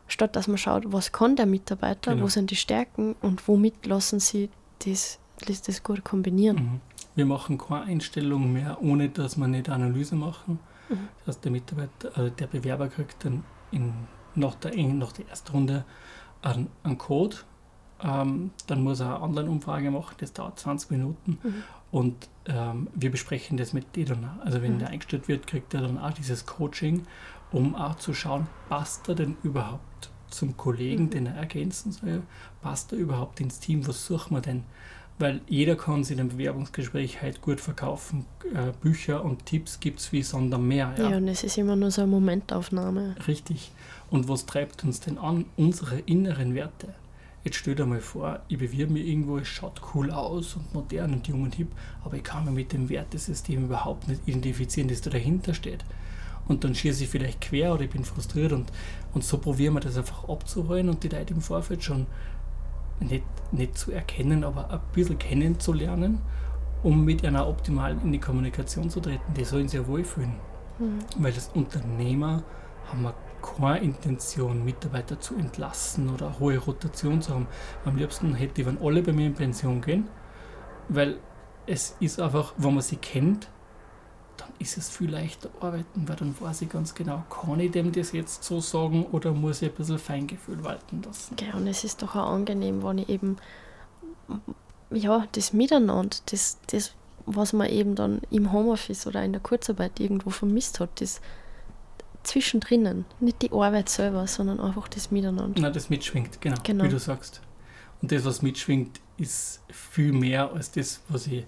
statt dass man schaut, was kann der Mitarbeiter, Genau. wo sind die Stärken und womit lassen sie das, das, gut kombinieren. Mhm. Wir machen keine Einstellung mehr, ohne dass wir nicht Analyse machen. Mhm. Das heißt, der Mitarbeiter, äh, der Bewerber kriegt dann in, nach, der, nach der ersten Runde einen, einen Code. Ähm, dann muss er eine Online-Umfrage machen, das dauert 20 Minuten. Mhm. Und ähm, wir besprechen das mit dir dann auch. Also wenn Mhm. der eingestellt wird, kriegt er dann auch dieses Coaching, um auch zu schauen, passt er denn überhaupt zum Kollegen, Mhm. den er ergänzen soll? Passt er überhaupt ins Team? Was suchen wir denn? Weil jeder kann sich in einem Bewerbungsgespräch halt gut verkaufen. Äh, Bücher und Tipps gibt es wie Sand am Meer. Ja. Ja. und es ist immer nur so eine Momentaufnahme. Richtig. Und was treibt uns denn an? Unsere inneren Werte. Jetzt stell dir mal vor, ich bewirbe mich irgendwo, es schaut cool aus und modern und jung und hip, aber ich kann mir mit dem Wertesystem überhaupt nicht identifizieren, das da dahinter steht. Und dann schieße ich vielleicht quer oder ich bin frustriert und, und so probieren wir das einfach abzuholen und die Leute im Vorfeld schon nicht, nicht zu erkennen, aber ein bisschen kennenzulernen, um mit einer optimal in die Kommunikation zu treten. Die sollen sich ja wohlfühlen. Mhm. Weil als Unternehmer haben wir keine Intention, Mitarbeiter zu entlassen oder eine hohe Rotation zu haben. Am liebsten hätte ich, wenn alle bei mir in Pension gehen, weil es ist einfach, wenn man sie kennt, dann ist es viel leichter arbeiten, weil dann weiß ich ganz genau, kann ich dem das jetzt so sagen oder muss ich ein bisschen Feingefühl walten lassen. Ja, und es ist doch auch angenehm, wenn ich eben, ja, das Miteinander, das, das was man eben dann im Homeoffice oder in der Kurzarbeit irgendwo vermisst hat, das zwischendrin, nicht die Arbeit selber, sondern einfach das Miteinander. Na, das mitschwingt, genau, genau, wie du sagst. Und das, was mitschwingt, ist viel mehr als das, was ich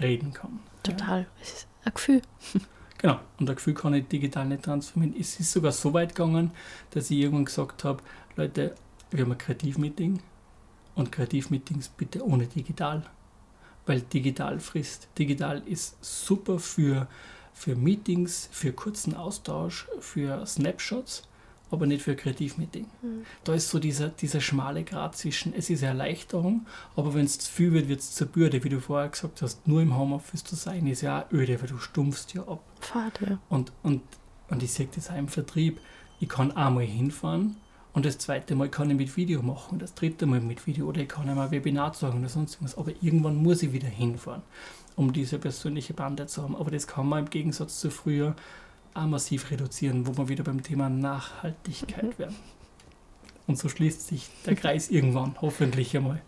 reden kann. Total. Ja. Es ist ein Gefühl. [LAUGHS] Genau, und ein Gefühl kann ich digital nicht transformieren. Es ist sogar so weit gegangen, dass ich irgendwann gesagt habe, Leute, wir haben ein Kreativmeeting und Kreativmeetings bitte ohne digital, weil digital frisst. Digital ist super für für Meetings, für kurzen Austausch, für Snapshots, aber nicht für Kreativmeeting. Mhm. Da ist so dieser, dieser schmale Grad zwischen, es ist eine Erleichterung, aber wenn es zu viel wird, wird es zur Bürde. Wie du vorher gesagt hast, nur im Homeoffice zu sein, ist ja auch öde, weil du stumpfst ja ab. Fahrt, ja. Und, und, und ich sehe das auch im Vertrieb. Ich kann einmal hinfahren und das zweite Mal kann ich mit Video machen, das dritte Mal mit Video oder ich kann einmal ein Webinar sagen oder sonst was. Aber irgendwann muss ich wieder hinfahren um diese persönliche Bande zu haben. Aber das kann man im Gegensatz zu früher auch massiv reduzieren, wo wir wieder beim Thema Nachhaltigkeit mhm. werden. Und so schließt sich der Kreis [LAUGHS] irgendwann, hoffentlich einmal.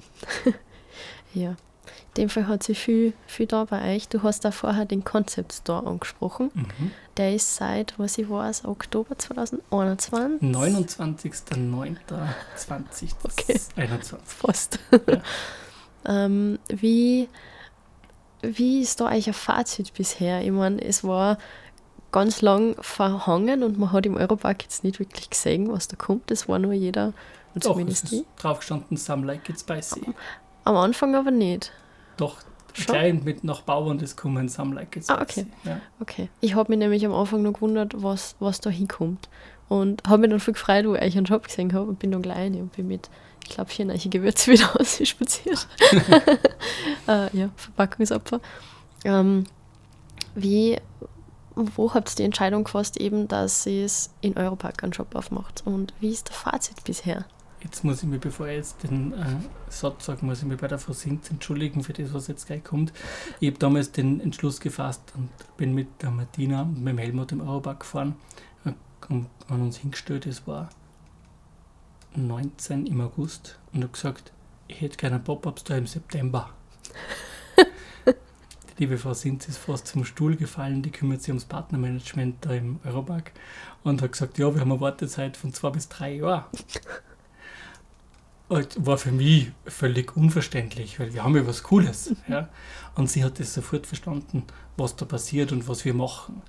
[LAUGHS] ja, in dem Fall hat sich viel, viel da bei euch. Du hast da vorher den Concept Store angesprochen. Mhm. Der ist seit, was ich weiß, Oktober 2021. 29.09.2021. [LAUGHS] Okay. Fast. Ja. ähm, wie wie ist da eigentlich ein Fazit bisher? Ich meine, es war ganz lang verhangen und man hat im Europark jetzt nicht wirklich gesehen, was da kommt. Es war nur jeder, und Doch, zumindest es ist drauf gestanden, Some like it spicy. Am, am Anfang aber nicht. Doch, Schon? klein mit nach Bauern das kommen, Some like it spicy. Ah, okay. Ja. okay. Ich habe mich nämlich am Anfang noch gewundert, was, was da hinkommt. Und habe mich dann viel gefreut, wo ich einen Job gesehen habe und bin dann gleich und bin mit ich glaube, hier neue Gewürze [LAUGHS] wieder ausspaziert. [LAUGHS] äh, ja, Verpackungsopfer. Ähm, wie, wo habt ihr die Entscheidung gefasst, eben, dass ihr es in Europark einen Shop aufmacht? Und wie ist der Fazit bisher? Jetzt muss ich mich, bevor ich jetzt den äh, Satz sage, muss ich mich bei der Frau Sint entschuldigen für das, was jetzt gleich kommt. Ich habe damals den Entschluss gefasst und bin mit der Martina und mit dem Helmut im Europark gefahren und haben uns hingestellt. Es war 19 im August und habe gesagt, ich hätte gerne Pop-Ups da im September. [LAUGHS] die liebe Frau Sinz ist fast zum Stuhl gefallen, die kümmert sich ums Partnermanagement da im Europark und hat gesagt, ja, wir haben eine Wartezeit von zwei bis drei Jahren. [LAUGHS] Und war für mich völlig unverständlich, weil wir haben ja was Cooles. Ja? Und sie hat das sofort verstanden, was da passiert und was wir machen.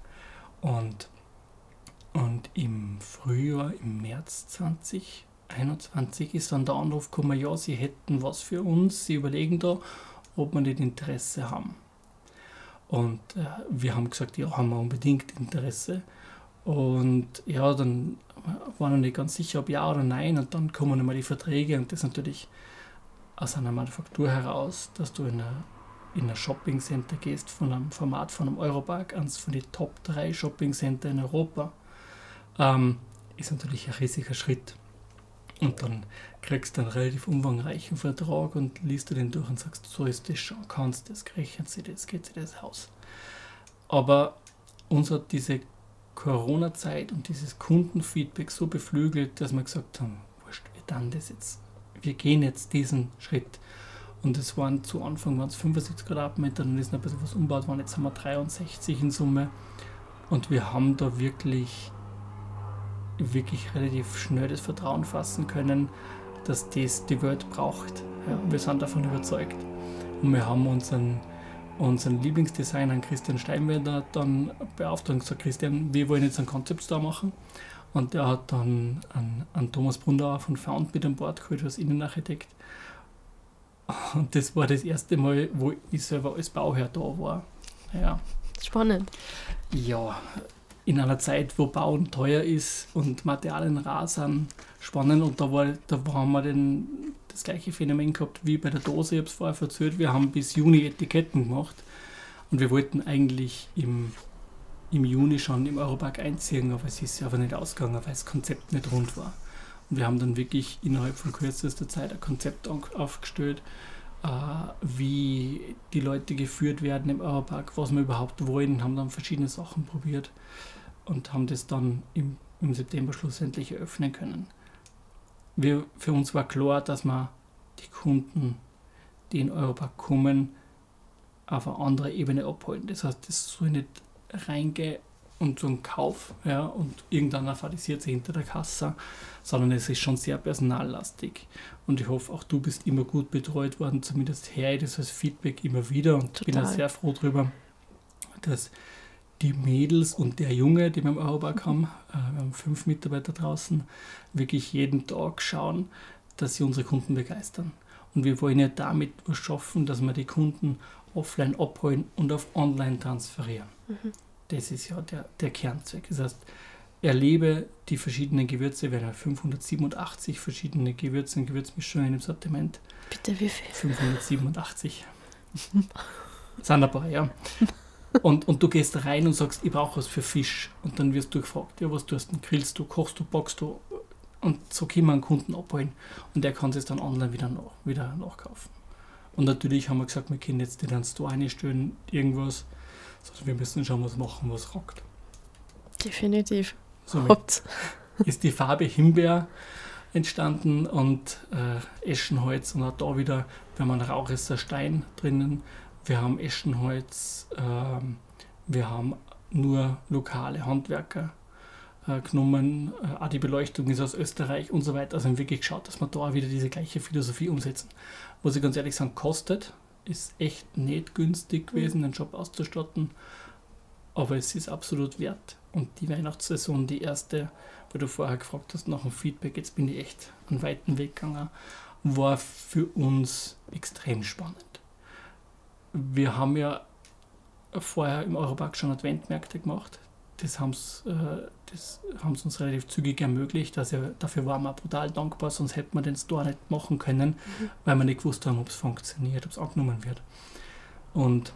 Und, und im Frühjahr, im März 20 21 ist dann der Anruf gekommen, ja, sie hätten was für uns, sie überlegen da, ob wir nicht Interesse haben. Und äh, wir haben gesagt, ja, haben wir unbedingt Interesse. Und ja, dann waren wir nicht ganz sicher, ob ja oder nein. Und dann kommen immer die Verträge und das natürlich aus einer Manufaktur heraus, dass du in ein, in ein Shopping Center gehst von einem Format von einem Europark, eines von den Top 3 Shopping Center in Europa, ähm, ist natürlich ein riesiger Schritt. Und dann kriegst du einen relativ umfangreichen Vertrag und liest du den durch und sagst, so ist das schon, kannst das, rechnen sie das, geht sie das aus. Aber uns hat diese Corona-Zeit und dieses Kundenfeedback so beflügelt, dass wir gesagt haben, wurscht, wir dann das jetzt, wir gehen jetzt diesen Schritt. Und es waren zu Anfang waren es 75 Quadratmeter, dann ist noch ein bisschen was umgebaut worden, jetzt haben wir 63 in Summe. Und wir haben da wirklich wirklich relativ schnell das Vertrauen fassen können, dass das die Welt braucht. Ja, wir sind davon überzeugt. Und wir haben unseren, unseren Lieblingsdesigner Christian Steinwender dann beauftragt und gesagt, Christian, wir wollen jetzt einen Concept Store machen. Und der hat dann einen, einen Thomas Brundauer von Found mit an Bord geholt als Innenarchitekt. Und das war das erste Mal, wo ich selber als Bauherr da war. Ja. Spannend. Ja, in einer Zeit, wo Bauen teuer ist und Materialien rar sind, spannend. Und da, war, da haben wir den, das gleiche Phänomen gehabt wie bei der Dose, ich habe es vorher erzählt. Wir haben bis Juni Etiketten gemacht und wir wollten eigentlich im, im Juni schon im Europark einziehen, aber es ist einfach nicht ausgegangen, weil das Konzept nicht rund war. Und wir haben dann wirklich innerhalb von kürzester Zeit ein Konzept aufgestellt, äh, wie die Leute geführt werden im Europark, was wir überhaupt wollen, haben dann verschiedene Sachen probiert und haben das dann im, im September schlussendlich eröffnen können. Wir, für uns war klar, dass wir die Kunden, die in Europark kommen, auf eine andere Ebene abholen. Das heißt, das soll nicht reingehen und so ein Kauf ja, und irgendeiner fadisiert sich hinter der Kasse, sondern es ist schon sehr personallastig. Und ich hoffe, auch du bist immer gut betreut worden, zumindest her das als Feedback immer wieder und Total. bin da sehr froh darüber, dass die Mädels und der Junge, die wir im Europark haben, äh, wir haben fünf Mitarbeiter draußen, wirklich jeden Tag schauen, dass sie unsere Kunden begeistern. Und wir wollen ja damit was schaffen, dass wir die Kunden offline abholen und auf online transferieren. Mhm. Das ist ja der, der Kernzweck. Das heißt, erlebe die verschiedenen Gewürze. Wir haben 587 verschiedene Gewürze und Gewürzmischungen im Sortiment. Bitte, wie viel? 587. [LAUGHS] Sind ein paar, ja. Und, und du gehst rein und sagst, ich brauche was für Fisch. Und dann wirst du gefragt, ja, was tust du? Grillst du, kochst du, backst du? Und so können wir einen Kunden abholen. Und der kann es dann online wieder, nach, wieder nachkaufen. Und natürlich haben wir gesagt, wir können jetzt nicht Store einstellen, irgendwas sondern wir müssen schon was machen, was rockt. Definitiv. Somit ist die Farbe Himbeer entstanden und äh, Eschenholz und auch da wieder, wenn man Rauch ist, der Stein drinnen. Wir haben Eschenholz, äh, wir haben nur lokale Handwerker äh, genommen, äh, auch die Beleuchtung ist aus Österreich und so weiter. Also haben wirklich geschaut, dass wir da wieder diese gleiche Philosophie umsetzen. Muss ich ganz ehrlich sagen, kostet, ist echt nicht günstig gewesen, den Job auszustatten, aber es ist absolut wert. Und die Weihnachtssaison, die erste, weil du vorher gefragt hast nach dem Feedback, jetzt bin ich echt einen weiten Weg gegangen, war für uns extrem spannend. Wir haben ja vorher im Europark schon Adventmärkte gemacht. Das haben sie äh, uns relativ zügig ermöglicht. Also dafür waren wir brutal dankbar, sonst hätten wir den Store nicht machen können, mhm. weil wir nicht gewusst haben, ob es funktioniert, ob es angenommen wird. Und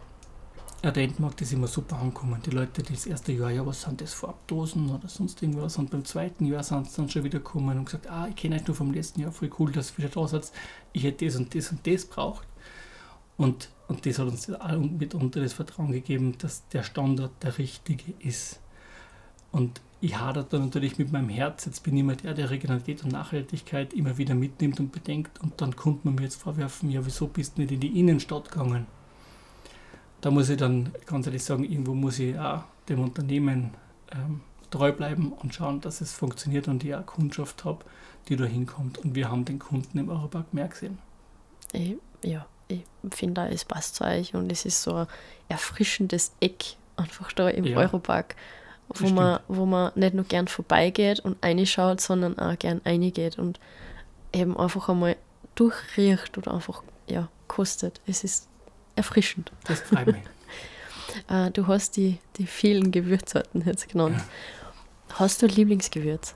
Adventmarkt ist immer super angekommen. Die Leute, die das erste Jahr, ja, was sind das, Farbdosen oder sonst irgendwas, und beim zweiten Jahr sind sie dann schon wieder gekommen und gesagt, ah, ich kenne euch nur vom letzten Jahr, voll cool, dass ihr wieder da seid, ich hätte das und das und das braucht. Und, und das hat uns mitunter das Vertrauen gegeben, dass der Standard der richtige ist. Und ich hadere da natürlich mit meinem Herz. Jetzt bin ich immer der, der Regionalität und Nachhaltigkeit immer wieder mitnimmt und bedenkt. Und dann kommt man mir jetzt vorwerfen, ja, wieso bist du nicht in die Innenstadt gegangen? Da muss ich dann ganz ehrlich sagen, irgendwo muss ich auch dem Unternehmen ähm, treu bleiben und schauen, dass es funktioniert und ich auch Kundschaft habe, die da hinkommt. Und wir haben den Kunden im Europark mehr gesehen. Ich, ja, ich finde, es passt zu euch und es ist so ein erfrischendes Eck einfach da im ja. Europark wo man, wo man nicht nur gern vorbeigeht und reinschaut, sondern auch gern reingeht und eben einfach einmal durchriecht oder einfach ja, kostet. Es ist erfrischend. Das freut mich. [LAUGHS] Äh, du hast die, die vielen Gewürzsorten jetzt genannt. Ja. Hast du Lieblingsgewürz?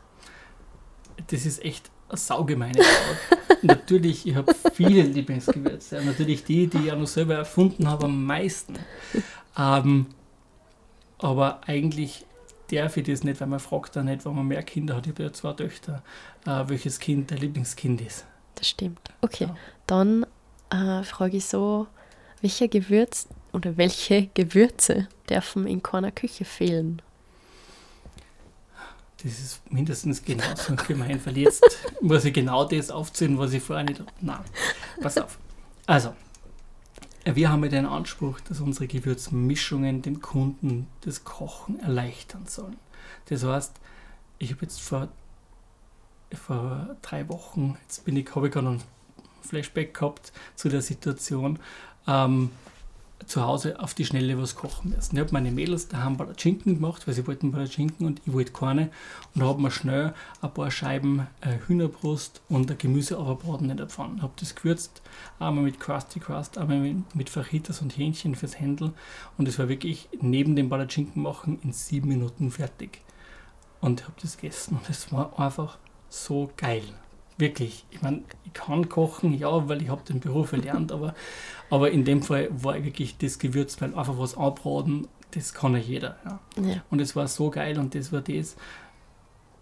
Das ist echt eine saugemeine Frage. [LAUGHS] natürlich, ich habe viele Lieblingsgewürze. Natürlich die, die ich auch noch selber erfunden habe, am meisten. Ähm, aber eigentlich darf ich das nicht, weil man fragt da nicht, wenn man mehr Kinder hat. Ich habe ja zwei Töchter, äh, welches Kind der Lieblingskind ist. Das stimmt. Okay, ja. dann äh, frage ich so, welche Gewürz oder welche Gewürze dürfen in keiner Küche fehlen? Das ist mindestens genauso gemein, weil jetzt [LAUGHS] muss ich genau das aufzählen, was ich vorher nicht. Nein, pass auf. Also, wir haben ja den Anspruch, dass unsere Gewürzmischungen dem Kunden das Kochen erleichtern sollen. Das heißt, ich habe jetzt vor, vor drei Wochen, jetzt bin ich, habe ich gerade einen Flashback gehabt zu der Situation, ähm, zu Hause auf die Schnelle was kochen müssen. Ich habe meine Mädels daheim Palatschinken gemacht, weil sie wollten Palatschinken und ich wollte keine. Und habe mir schnell ein paar Scheiben äh, Hühnerbrust und ein Gemüse aufgebraten in der Pfanne. Habe das gewürzt, einmal mit Krusty Crust, einmal mit, mit Fajitas und Hähnchen fürs Händel. Und es war wirklich neben dem Palatschinken machen in sieben Minuten fertig. Und habe das gegessen und es war einfach so geil. Wirklich. Ich meine, ich kann kochen, ja, weil ich habe den Beruf erlernt, aber, aber in dem Fall war wirklich das Gewürz, weil einfach was anbraten, das kann ja jeder. Ja. Ja. Und es war so geil und das war das.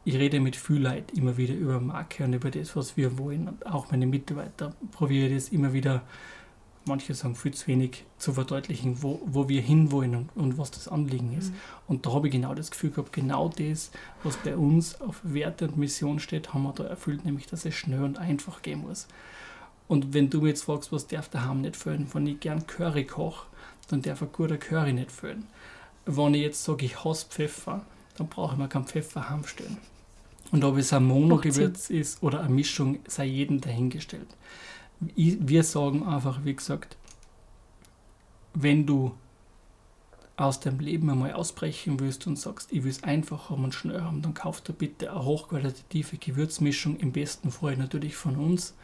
Ich rede mit viel Leid immer wieder über Marke und über das, was wir wollen. Und auch meine Mitarbeiter probiere das immer wieder, manche sagen viel zu wenig, zu verdeutlichen, wo, wo wir hinwollen und, und was das Anliegen ist. Und da habe ich genau das Gefühl gehabt, genau das, was bei uns auf Werte und Mission steht, haben wir da erfüllt, nämlich dass es schnell und einfach gehen muss. Und wenn du mir jetzt fragst, was darf daheim nicht fehlen, wenn ich gern Curry koche, dann darf ein guter Curry nicht fehlen. Wenn ich jetzt sage, ich hasse Pfeffer, dann brauche ich mir keinen Pfeffer heimstellen. Und ob es ein Monogewürz ist oder eine Mischung, sei jedem dahingestellt. Wir sagen einfach, wie gesagt, wenn du aus deinem Leben einmal ausbrechen willst und sagst, ich will es einfach haben und schnell haben, dann kauf dir bitte eine hochqualitative Gewürzmischung, im besten Fall natürlich von uns,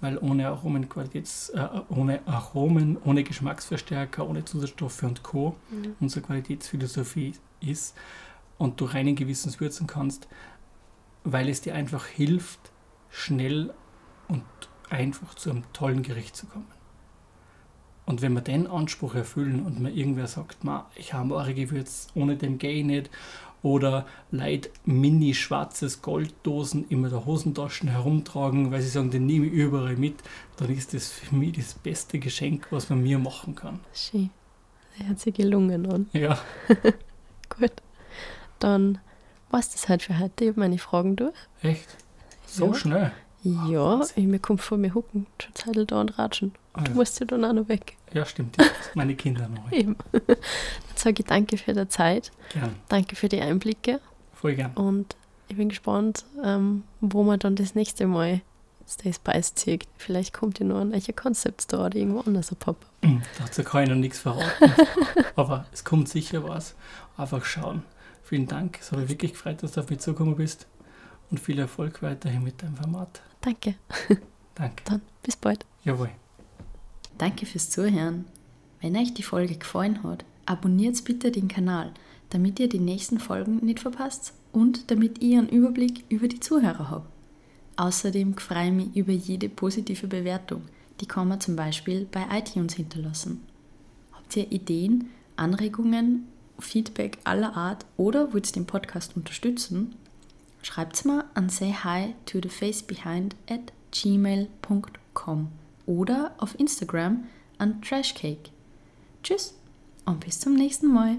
weil ohne Aromen, Qualitäts, äh, ohne Aromen, ohne Geschmacksverstärker, ohne Zusatzstoffe und Co. unsere Qualitätsphilosophie ist und du reinen Gewissens würzen kannst, weil es dir einfach hilft, schnell und einfach zu einem tollen Gericht zu kommen. Und wenn wir den Anspruch erfüllen und mir irgendwer sagt, Ma, ich habe eure Gewürz, ohne dem gehe ich nicht, oder Leute mini schwarzes Golddosen in der Hosentaschen herumtragen, weil sie sagen, den nehme ich überall mit, dann ist das für mich das beste Geschenk, was man mir machen kann. Schön. Das hat sich gelungen an. Ja, [LAUGHS] Gut. Dann war es das halt für heute. Ich habe meine Fragen durch. echt. So Ja. schnell. Ja, ich, mir kommt vor mir hucken, schon Zeit da und ratschen. Ah, Du ja. musst ja dann auch noch weg. ja, stimmt. [LAUGHS] Meine Kinder noch. Eben. Dann sage ich danke für die Zeit, Gern. danke für die Einblicke Voll gern. und ich bin gespannt, ähm, wo man dann das nächste Mal Stay Spice zieht. Vielleicht kommt ja noch ein welcher Concept Store oder irgendwo anders ein Pop-up. Dazu kann ich noch nichts verraten. [LAUGHS] Aber es kommt sicher was. Einfach schauen. Vielen Dank. Es hat mich wirklich gefreut, dass du auf mich zugekommen bist. Und viel Erfolg weiterhin mit deinem Format. Danke. Danke. Dann bis bald. Jawohl. Danke fürs Zuhören. Wenn euch die Folge gefallen hat, abonniert bitte den Kanal, damit ihr die nächsten Folgen nicht verpasst und damit ihr einen Überblick über die Zuhörer habt. Außerdem freue ich mich über jede positive Bewertung. Die kann man zum Beispiel bei iTunes hinterlassen. Habt ihr Ideen, Anregungen, Feedback aller Art oder wollt ihr den Podcast unterstützen? Schreibt's mir an say hi to the face behind at gmail.com oder auf Instagram an Trashcake. Tschüss und bis zum nächsten Mal.